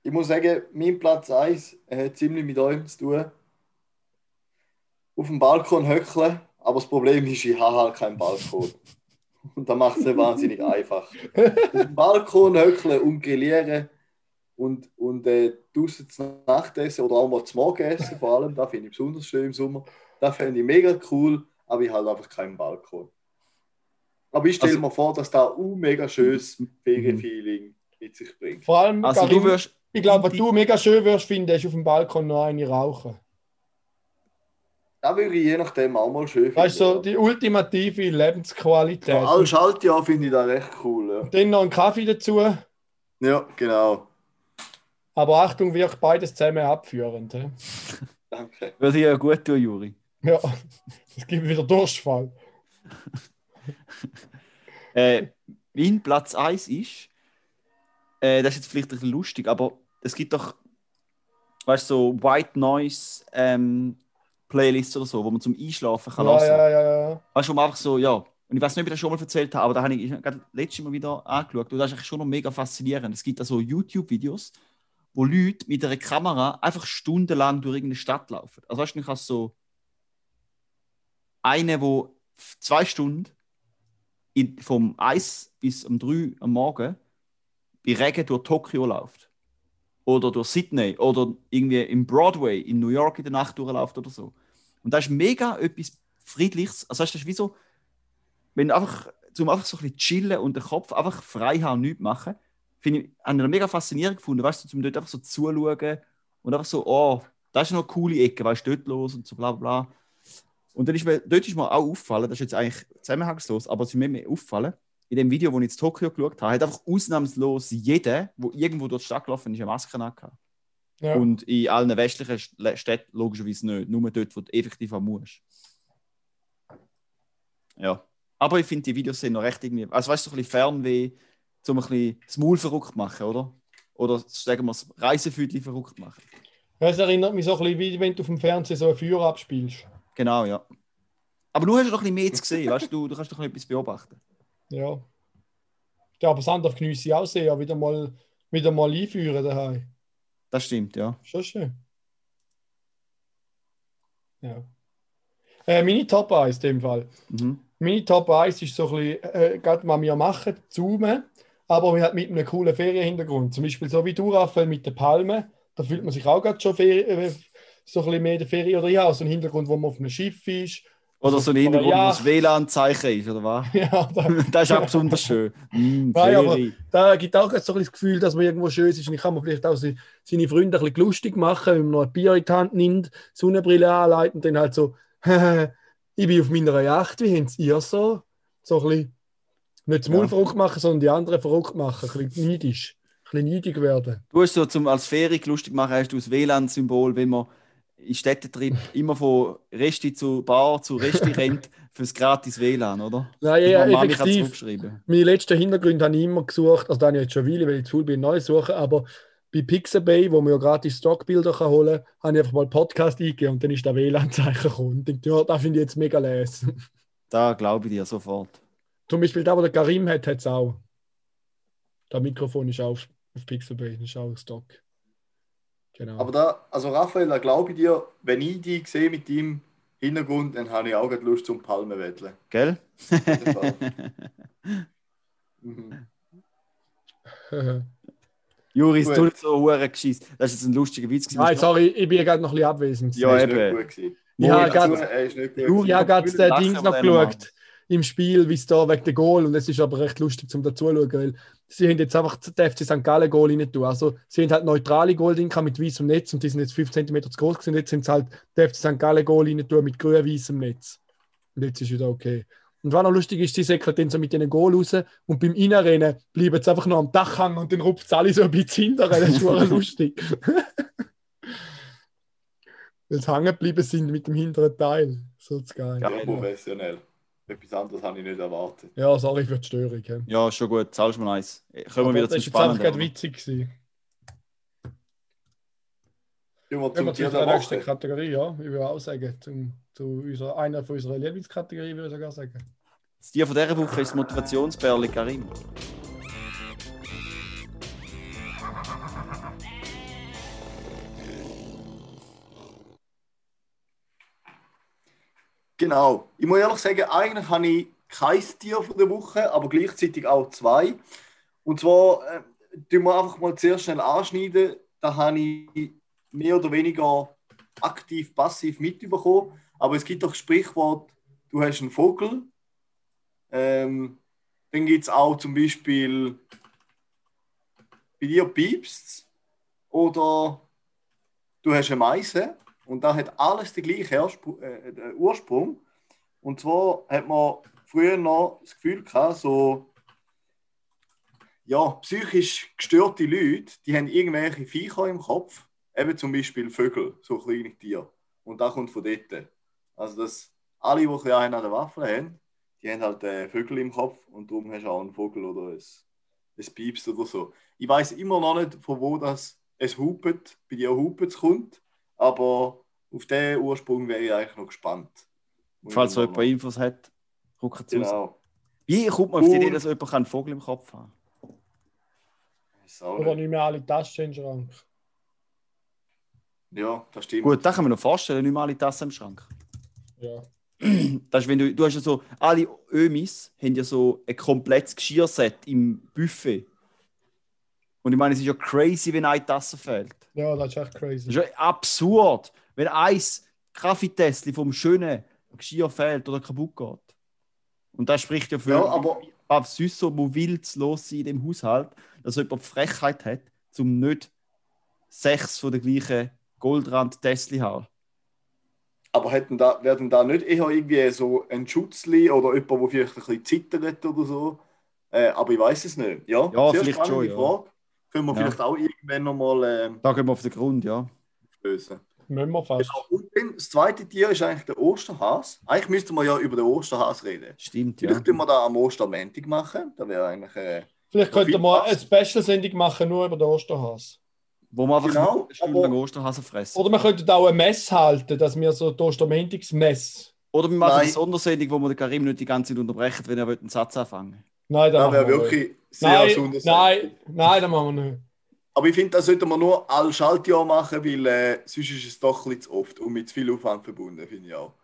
Ich muss sagen, mein Platz 1 hat ziemlich mit eurem zu tun. Auf dem Balkon höckeln, aber das Problem ist, ich habe halt keinen Balkon. Und das macht es nicht wahnsinnig [laughs] einfach. Auf dem Balkon höckeln und grillieren und, und äh, draußen zu Nacht essen oder auch mal zum Morgen essen, vor allem, das finde ich besonders schön im Sommer. Das finde ich mega cool, aber ich habe einfach keinen Balkon. Aber ich stelle Also- mir vor, dass da ein mega schönes Ferienfeeling mit sich bringt. Vor allem, also du wirst. ich glaube, was du mega schön wirst finden, ist auf dem Balkon noch eine rauchen. Das würde ich je nachdem auch mal schön Das ist so finden. die ultimative So Lebensqualität. All Schaltjahr finde ich das recht cool. Dann noch einen Kaffee dazu. Ja, ja genau. Aber Achtung, wirkt beides zusammen abführend. hä? Danke. Würde dir ja gut tun, Juri. Ja, es gibt wieder Durchfall. [laughs] Äh, mein Platz 1 ist, äh, das ist jetzt vielleicht ein bisschen lustig, aber es gibt doch, weißt du, so White Noise ähm, Playlists oder so, wo man zum Einschlafen kann Ja, lassen. ja, ja, ja. Weißt du, wo man einfach so, ja. Und ich weiß nicht, ob ich das schon mal erzählt habe, aber da habe ich gerade letztes Mal wieder angeschaut. Und das ist eigentlich schon noch mega faszinierend. Es gibt da so YouTube-Videos, wo Leute mit einer Kamera einfach stundenlang durch irgendeine Stadt laufen. Also weißt du, ich hast so eine, wo zwei Stunden in, vom 1 bis um 3 am Morgen bei Regen durch Tokio läuft. Oder durch Sydney. Oder irgendwie im Broadway in New York in der Nacht durchläuft oder so. Und das ist mega etwas Friedliches. Also das ist wie so, wenn einfach, zum einfach so ein bisschen chillen und den Kopf einfach frei haben und nichts machen, finde ich, habe ich mega faszinierend gefunden, weißt du, zum dort einfach so zuschauen und einfach so, oh, das ist noch eine coole Ecke, weißt du, dort los und so bla bla. Und dann ist mir, dort ist mir auch aufgefallen, das ist jetzt eigentlich zusammenhangslos, aber es ist mir mehr aufgefallen, in dem Video, wo ich in Tokio geschaut habe, hat einfach ausnahmslos jeder, der irgendwo durch die Stadt gelaufen ist, eine Maske angehabt. Ja. Und in allen westlichen St- Städten logischerweise nicht. Nur dort, wo du effektiv am musst. Ja. Aber ich finde, die Videos sind noch recht irgendwie. Also, weißt du, so ein bisschen Fernweh, um ein bisschen das Maul verrückt machen, oder? Oder sagen wir das Reisefüdli verrückt machen. Ja, Es erinnert mich so ein bisschen, wie wenn du auf dem Fernsehen so ein Feuer abspielst. Genau, ja. Aber du hast ja noch ein bisschen mehr zu sehen, weißt du? Du kannst doch noch etwas beobachten. Ja. Ja, aber Sand auf Genüsse auch sehr, wieder mal, wieder mal einführen daheim. Das stimmt, ja. Schon schön. Ja. Äh, meine Top 1 in dem Fall. Mhm. Meine Top 1 ist so ein bisschen, äh, gerade was wir machen, zoomen, aber mit einem coolen Ferienhintergrund. Zum Beispiel so wie du, Raphael, mit der Palme. Da fühlt man sich auch gerade schon Ferien, äh, so ein bisschen mehr in der Ferien oder ja, so ein Hintergrund, wo man auf einem Schiff ist. Oder so ein Hintergrund, Ja. wo das WLAN-Zeichen ist, oder was? [laughs] Ja, da, [laughs] Das ist auch besonders schön. Mm, [laughs] Nein, aber- da gibt auch so ein bisschen das Gefühl, dass man irgendwo schön ist. Und ich kann mir vielleicht auch se- seine Freunde ein bisschen lustig machen, wenn man noch ein Bier in die Hand nimmt, Sonnenbrille anlegt und dann halt so, ich bin auf meiner Yacht, wie habt ihr so? So ein bisschen, nicht das Maul Ja. verrückt machen, sondern die anderen verrückt machen, ein bisschen neidisch, ein bisschen neidig werden. Du hast so zum als Ferie lustig machen, hast du das WLAN-Symbol, wenn man in Städtetrip [laughs] immer von Resti zu Bar zu Resti [laughs] rennt, fürs gratis WLAN, oder? Nein, ja, hat effektiv. Meine letzten Hintergründe habe ich immer gesucht, also da habe ich jetzt schon Weile, weil ich zu bin, neu suchen, aber bei Pixabay, wo man ja gratis Stockbilder kann holen kann, habe ich einfach mal Podcast eingegeben und dann ist da WLAN-Zeichen gekommen. Und ich dachte, ja, das finde ich jetzt mega les. Da glaube ich dir sofort. Zum Beispiel da, wo der Karim hat, hat es auch. Das Mikrofon ist auch auf, auf das ist auch Stock. Genau. Aber da, also Raphael, da glaube ich dir, wenn ich dich sehe mit deinem Hintergrund, dann habe ich auch gerade Lust zum Palmenwetteln. Gell? [laughs] Mhm. Gut. du nicht so hure geschissen. Das ist jetzt ein lustiger Witz. gewesen. Nein, sorry, ich bin gerade noch ein bisschen abwesend. Ja, Er eben. Dazu, gerade er Juri hat gerade den Dings noch geschaut im Spiel, wie es da wegen der Goal und es ist aber recht lustig zum dazuschauen, weil sie haben jetzt einfach den FC St. Gallen Goal rein tun. Also sie haben halt neutrale Goal drin mit weißem Netz und die sind jetzt 5 cm zu groß gewesen. Jetzt sind sie halt den FC St. Gallen Goal rein tun mit grün-weißem Netz. Und jetzt ist wieder okay. Und was noch lustig ist, sie säckeln dann so mit den Goal raus und beim Innenrennen bleiben sie einfach noch am Dach hängen und dann rupft es alle so ein bisschen hinterher. Das ist schon [laughs] lustig. [laughs] Weil sie hängen geblieben sind mit dem hinteren Teil. So geil. Ja, professionell. Etwas anderes habe ich nicht erwartet. Ja, sorry für die Störung. Ja. Ja, schon gut. Zahlst du mir eins. Kommen wir wieder das zum Spannenden. gerade oder? witzig gewesen. Gehen zum Tier der nächsten. Kategorie, ja. Ich würde auch sagen, zum, zu unserer, einer von unserer Lieblingskategorien würde ich sogar sagen. Das Tier von dieser Woche ist das Motivationsbärli Karim. Genau. Ich muss ehrlich sagen, eigentlich habe ich kein Tier von der Woche, aber gleichzeitig auch zwei. Und zwar, äh, tun wir einfach mal sehr schnell anschneiden. Da habe ich mehr oder weniger aktiv, passiv mitbekommen. Aber es gibt doch Sprichwort, du hast einen Vogel. Ähm, dann gibt es auch zum Beispiel, bei dir piepst oder du hast eine Meise. Und da hat alles den gleichen äh, den Ursprung. Und zwar hat man früher noch das Gefühl gehabt, so ja, psychisch gestörte Leute, die haben irgendwelche Viecher im Kopf, eben zum Beispiel Vögel, so kleine Tiere. Und das kommt von dort. Also, dass alle, die ein an der Waffe haben, die haben halt äh, Vögel im Kopf und darum hast du auch einen Vogel oder ein, ein Pieps oder so. Ich weiß immer noch nicht, von wo das es hupet, bei dir hupet kommt, aber auf den Ursprung wäre ich eigentlich noch gespannt. Falls so noch- jemand Infos hat, guckt es raus. Genau. Wie kommt man auf die Idee, dass jemand einen Vogel im Kopf hat? Oder nicht. mehr alle Taschen den Schrank. Ja, das stimmt. Gut, das kann man noch vorstellen, nicht mal alle Tassen im Schrank. Ja. [clears throat] Das ist, wenn du, du hast ja so, alle Ömis haben ja so ein komplettes Geschirrset im Buffet. Und ich meine, es ist ja crazy, wenn eine Tasse fehlt. Ja, das ist echt Das crazy. ist ja absurd, wenn ein Kaffeetässchen vom schönen Geschirr fehlt oder kaputt geht. Und das spricht ja für Ja, aber was sonst so wo will's los sein in dem Haushalt, dass jemand die Frechheit hat, zum nicht sechs von der gleichen Goldrand Tesla haben. Aber hätten da, werden da nicht eher irgendwie so ein Schutzli oder jemand, der vielleicht ein bisschen zittert oder so? Äh, aber ich weiß es nicht. Ja, Ja, sehr vielleicht schon, ja. Frage. Können wir Ja. vielleicht auch irgendwann nochmal ähm, Da gehen wir auf den Grund, ja. lösen. Müssen wir fast. Genau. Und dann, das zweite Tier ist eigentlich der Osterhas. Eigentlich müssten wir ja über den Osterhas reden. Stimmt, ja. Vielleicht können wir da am Ostermäntig machen. Da wäre eigentlich. Äh, Vielleicht könnten wir eine. Special-Sendung machen, nur über den Osterhas. Wo wir einfach Genau, eine Stunde lang Osterhasen fressen. Oder wir könnten auch eine Mess halten, dass wir so die Ostermäntigsmess. Oder wir machen Nein. eine Sondersendung, wo wir den Karim nicht die ganze Zeit unterbrechen, wenn er will einen Satz anfangen Nein, das da machen wäre wir nicht. wirklich sehr Nein, gesundes. nein, nein, das machen wir nicht. Aber ich finde, das sollten wir nur alle Schaltjahr machen, weil äh, sonst ist es doch ein bisschen zu oft und mit zu viel Aufwand verbunden, finde ich auch.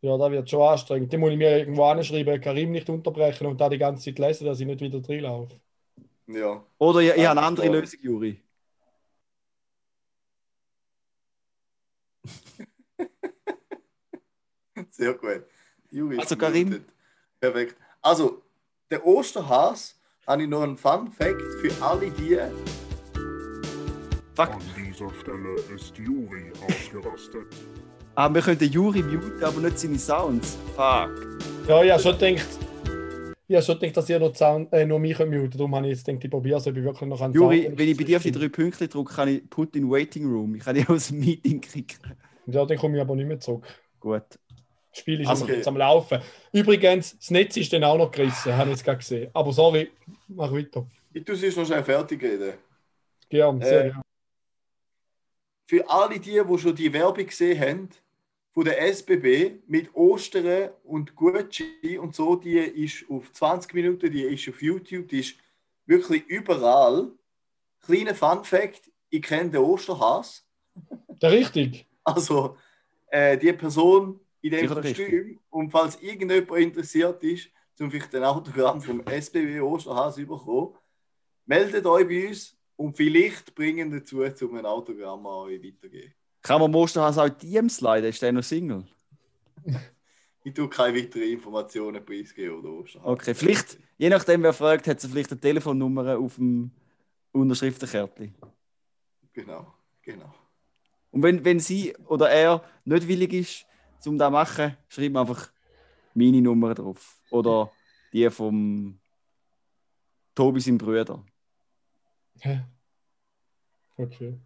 Ja, das wird schon anstrengend. Die muss ich mir irgendwo anschreiben, Karim nicht unterbrechen und da die ganze Zeit lesen, dass ich nicht wieder reinlaufe. Ja. Oder ich, ich habe eine andere klar. Lösung, Juri. [laughs] Sehr gut. Juri ist Also, Karim? Perfekt. Also, der Osterhas habe ich noch einen Fun Fact für alle die. Fuck. An dieser Stelle ist Juri ausgerastet. [laughs] Ah, wir könnten Juri muten, aber nicht seine Sounds. Fuck. Ja, ich habe schon gedacht, ich habe schon gedacht, dass ihr noch, Sound, äh, noch mich muten Darum habe ich jetzt gedacht, ich probiere es, ob ich wirklich noch einen Juri, Sound- wenn ich bei dir auf die drei Punkte drücke, kann ich Put in Waiting Room. Ich kann dich [laughs] aus dem Meeting kriegen. Ja, dann komme ich aber nicht mehr zurück. Gut. Das Spiel ist Also- jetzt am Laufen. Übrigens, das Netz ist dann auch noch gerissen, habe ich jetzt gerade gesehen. Aber sorry, mach weiter. Ich tue es noch schnell fertig reden. Gern, sehr Äh, gern. Für alle die, die schon die Werbung gesehen haben, von der SBB mit Ostern und Gucci und so, die ist auf 20 Minuten, die ist auf YouTube, die ist wirklich überall. Kleiner Fun Fact: Ich kenne den Osterhas. Der richtig. Also, äh, die Person in dem Sicher richtig. Kostüm. Und falls irgendjemand interessiert ist, zum vielleicht ein Autogramm vom SBB Osterhas überkommen, meldet euch bei uns und vielleicht bringen dazu, um ein Autogramm an euch weiterzugeben. Kann man Osterhase auch DMs leiden? Ist der noch Single? [laughs] Ich tue keine weiteren Informationen preisgeben oder Osterhas. Okay, vielleicht, je nachdem, wer fragt, hat sie vielleicht eine Telefonnummer auf dem Unterschriftenkärtchen. Genau, genau. Und wenn, wenn sie oder er nicht willig ist, um das zu machen, schreibt man einfach meine Nummer drauf. Oder die vom Tobi, sein Bruder. Hä? Okay.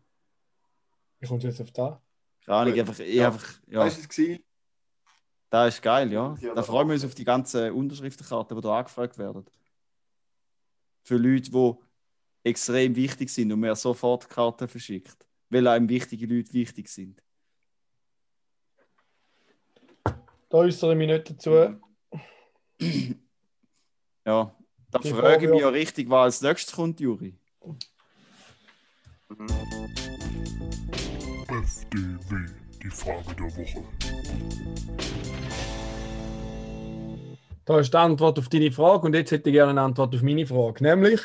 Wie kommt jetzt auf da? Keine Ahnung, einfach, ich Ja. einfach, ja, Weißt du es gewesen? das ist geil, ja. Da freuen wir uns auf die ganzen Unterschriftenkarten, die da angefragt werden. Für Leute, die extrem wichtig sind und mir sofort Karten verschickt. Weil einem wichtige Leute wichtig sind. Da äußere ich mich nicht dazu. Ja, da Die frage ich mich ja richtig, was als nächstes kommt, Juri. FDW, die Frage der Woche. Da ist die Antwort auf deine Frage und jetzt hätte ich gerne eine Antwort auf meine Frage. Nämlich,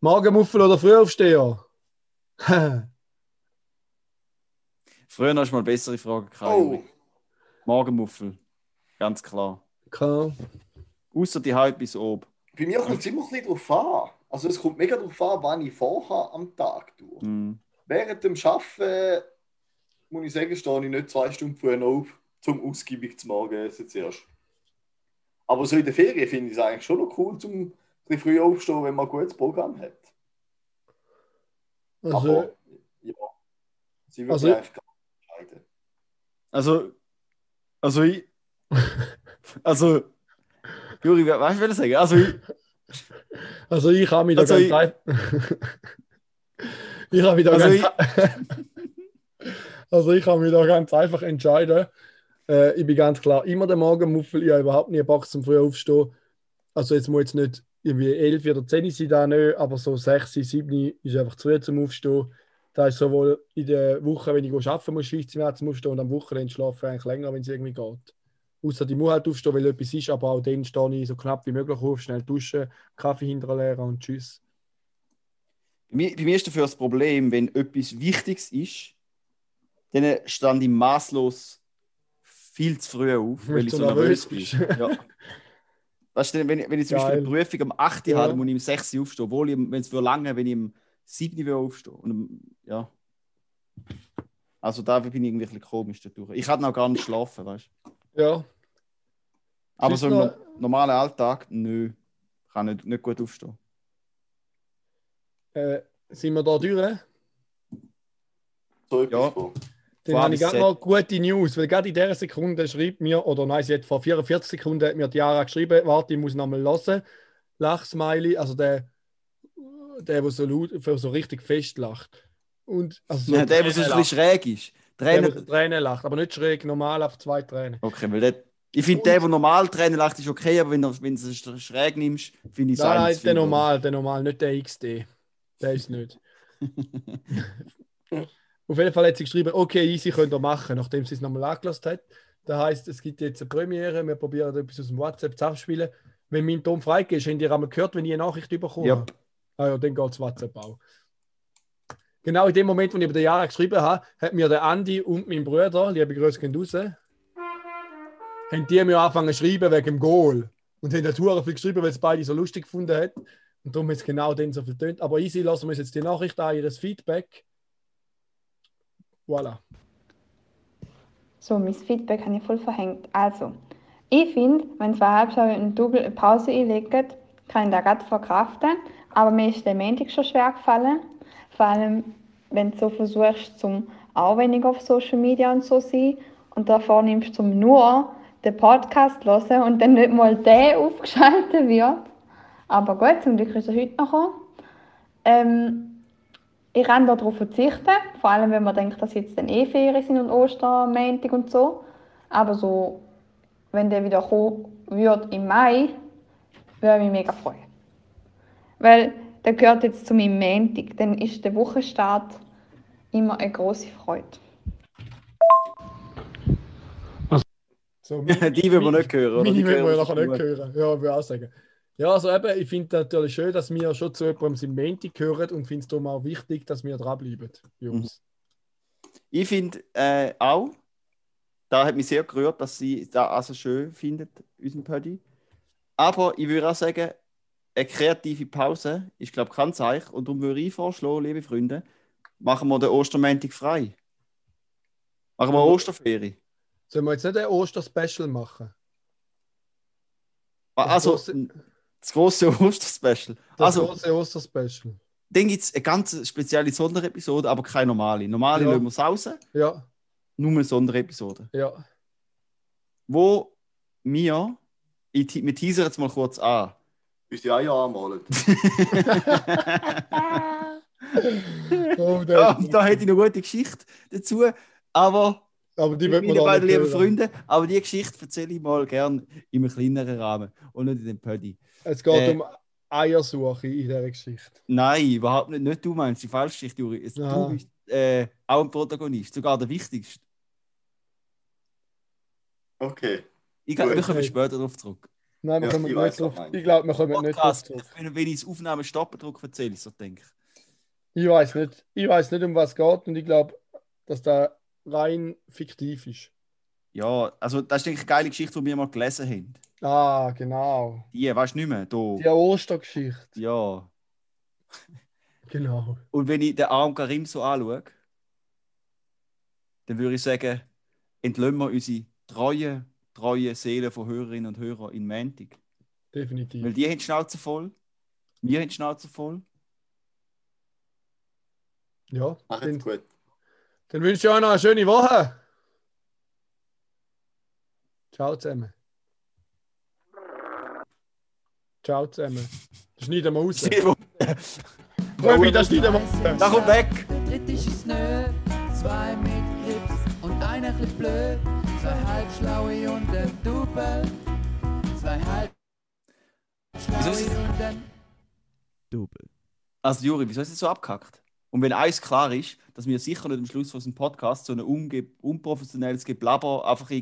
Morgenmuffel oder Frühaufsteher? [laughs] Früher hast du mal bessere Fragen gehabt, Oh. Morgenmuffel. Ganz klar. Klar. Außer die halb bis oben. bei mir kommt es immer ein bisschen drauf an. Also es kommt mega drauf an, wann ich vorhabe am Tag tue. Hm. Während dem Arbeiten, muss ich sagen, stehe ich nicht zwei Stunden früher auf, zum ausgiebig zu Morgenessen zuerst. Aber so in der Ferien finde ich es eigentlich schon noch cool, zum ein früh aufzustehen, wenn man ein gutes Programm hat. Also, Aber ja, sie würde Also- eigentlich gar nicht entscheiden. Also, also ich. [laughs] Also, Juri, weißt du, was ich sagen? Also, ich, also ich habe mich da Also ganz ich- ein- [laughs] ich habe mich da Also ganz [laughs] Also ich kann mich da ganz einfach entscheiden. Äh, ich bin ganz klar immer der Morgenmuffel. Ich habe überhaupt nie Bock zum früh aufstehen. Also jetzt muss jetzt nicht irgendwie 11 oder 10 sein, da nicht, aber so 6, 7 ist einfach zu früh zum Aufstehen. Da ist sowohl in der Woche, wenn ich arbeiten muss, schießt es mir auch zum Aufstehen und am Wochenende schlafe ich eigentlich länger, wenn es irgendwie geht. Außer die muss halt aufstehen, weil etwas ist, aber auch dann stehe ich so knapp wie möglich auf, schnell duschen, Kaffee hinterleeren und tschüss. Bei mir, bei mir ist dafür das Problem, wenn etwas Wichtiges ist, dann stand ich maßlos viel zu früh auf, weil ich so nervös nervös bin. Ja. Weißt du, wenn, ich- wenn ich zum Beispiel eine Geil. Prüfung am 8. Ja. habe, muss ich um 6 Uhr aufstehen, obwohl ich, wenn es für lange, wenn ich um 7 Uhr aufstehe. Und, ja. Also da bin ich irgendwie ein bisschen komisch dadurch. Ich kann auch gar nicht schlafen, weißt du. Ja, Aber so im noch- no normalen Alltag, nö, kann nicht, nicht gut aufstehen. äh, sind wir da durch? So etwas Ja. vor. Dann habe ich gerade noch gute News, weil gerade in dieser Sekunde schreibt mir, oder nein, sie hat vor 44 Sekunden hat mir Diara geschrieben, warte, ich muss nochmal hören. Lachsmiley, also der, der, der so, laut, der so richtig fest lacht. Und, also so Ja, [laughs] der, der so ein Tränen bisschen schräg ist. lacht. Der, Tränen. der Tränen lacht, aber nicht schräg, normal auf zwei Tränen. Okay, weil der, ich finde, der, der normal Tränen lacht, ist okay, aber wenn du wenn du es sch- schräg nimmst, finde ich es Nein, nein, der normal, der normal, nicht der XD. Der ist nicht. [laughs] Auf jeden Fall hat sie geschrieben, okay, easy könnt ihr machen, nachdem sie es nochmal angelassen hat. Das heisst, es gibt jetzt eine Premiere, wir probieren etwas aus dem WhatsApp zu abspielen. Wenn mein Ton freigegeben ist, habt ihr einmal gehört, wenn ich eine Nachricht bekomme? Ja. Ah ja, dann geht es WhatsApp auch. Genau in dem Moment, wo ich über den Jahre geschrieben habe, hat mir der Andi und mein Bruder, liebe Grüße gehen raus, haben die mir angefangen zu schreiben wegen dem Goal. Und haben da viel geschrieben, weil es beide so lustig gefunden hat. Und darum hat es genau dann so viel tönt. Aber easy, lassen wir uns jetzt die Nachricht an, ihres Feedback. Voilà. So, mein Feedback habe ich voll verhängt. Also, ich finde, wenn zwei Halbschale ein Double eine Pause einlegen, kann ich das gerade verkraften. Aber mir ist der Montag schon schwer gefallen. Vor allem, wenn du so versuchst, zum auch weniger auf Social Media und so sein und da vornimmst, zum nur den Podcast hören und dann nicht mal der aufgeschaltet wird. Aber gut, zum Glück ist er heute noch. Ähm, ich kann darauf verzichten, vor allem wenn man denkt, dass jetzt dann eh Ferien sind und Ostermäntig und so. Aber so, wenn der wieder kommen wird im Mai, würde ich mich mega freuen. Weil der gehört jetzt zu meinem Montag, dann ist der Wochenstart immer eine große Freude. So, [laughs] Die will man nicht hören, oder? Meine Die will man nachher nicht hören. Ja, würde ich auch sagen. Ja, also eben, ich finde natürlich schön, dass wir schon zu jemandem sind Montag gehören und finde es darum auch wichtig, dass wir dranbleiben bei uns. Ich finde äh, auch, da hat mich sehr gerührt, dass sie da also schön findet, unseren Pödi. Aber ich würde auch sagen, eine kreative Pause ist, glaube ich, kein Zeichen. Und darum würde ich vorschlagen, liebe Freunde, machen wir den Ostermäntig frei. Machen wir Osterferien. Sollen wir jetzt nicht ein Oster-Special machen? Ah, Also, grosse- das große [laughs] Osterspecial. Das Also, große Oster-Special. dann gibt es eine ganz spezielle Sonderepisode, aber keine normale. Normale Ja. lassen wir es raus, Ja, nur eine Sonderepisode. ja. Wo wir, ich, te- wir teasern jetzt mal kurz an. Unsere Eier anmalen. [laughs] [laughs] Oh, ist- da hätte ich eine gute Geschichte dazu, aber aber die meine beiden lieben hören. Freunde, aber die Geschichte erzähle ich mal gern in einem kleineren Rahmen und nicht in dem Pödi. Es geht Äh, um Eiersuche in dieser Geschichte. Nein, überhaupt nicht. Nicht du meinst die falsche Geschichte, Juri. Es- Ja. Du bist äh, auch ein Protagonist, sogar der wichtigste. Okay. Ich glaube, wir kommen später darauf zurück. Nein, wir Ja, kommen ich nicht drauf. Ich glaube, wir kommen nicht drauf wenn, wenn ich das Aufnahme stoppen drücke, erzähle ich so denke ich. Ich weiß nicht. Ich weiß nicht, um was es geht und ich glaube, dass da rein fiktiv ist. Ja, also das ist denke ich eine geile Geschichte, die wir mal gelesen haben. Ah, genau. Die, weißt du nicht mehr? Da. Die Ostergeschichte. Ja. [laughs] Genau. Und wenn ich den armen Karim so anschaue, dann würde ich sagen, entlösen wir unsere treue, treue Seele von Hörerinnen und Hörern in Mantic. Weil Definitiv. die haben die Schnauze voll, wir haben die Schnauze voll. Ja. Mach Dann, jetzt gut. Dann wünsche ich euch noch eine schöne Woche. Ciao zusammen. Ciao zusammen. Das schneiden wir raus. Röbi, das schneiden wir raus. Da kommt weg! Der dritte ist es nö, zwei mit Grips und einer chli blöd. Zwei halbschlaue und ein Double. Zwei halbschlaue und ein Double. Also Juri, wieso ist es so abgekackt? Und wenn eins klar ist, dass wir sicher nicht am Schluss von unserem Podcast so ein unprofessionelles Geblabber einfach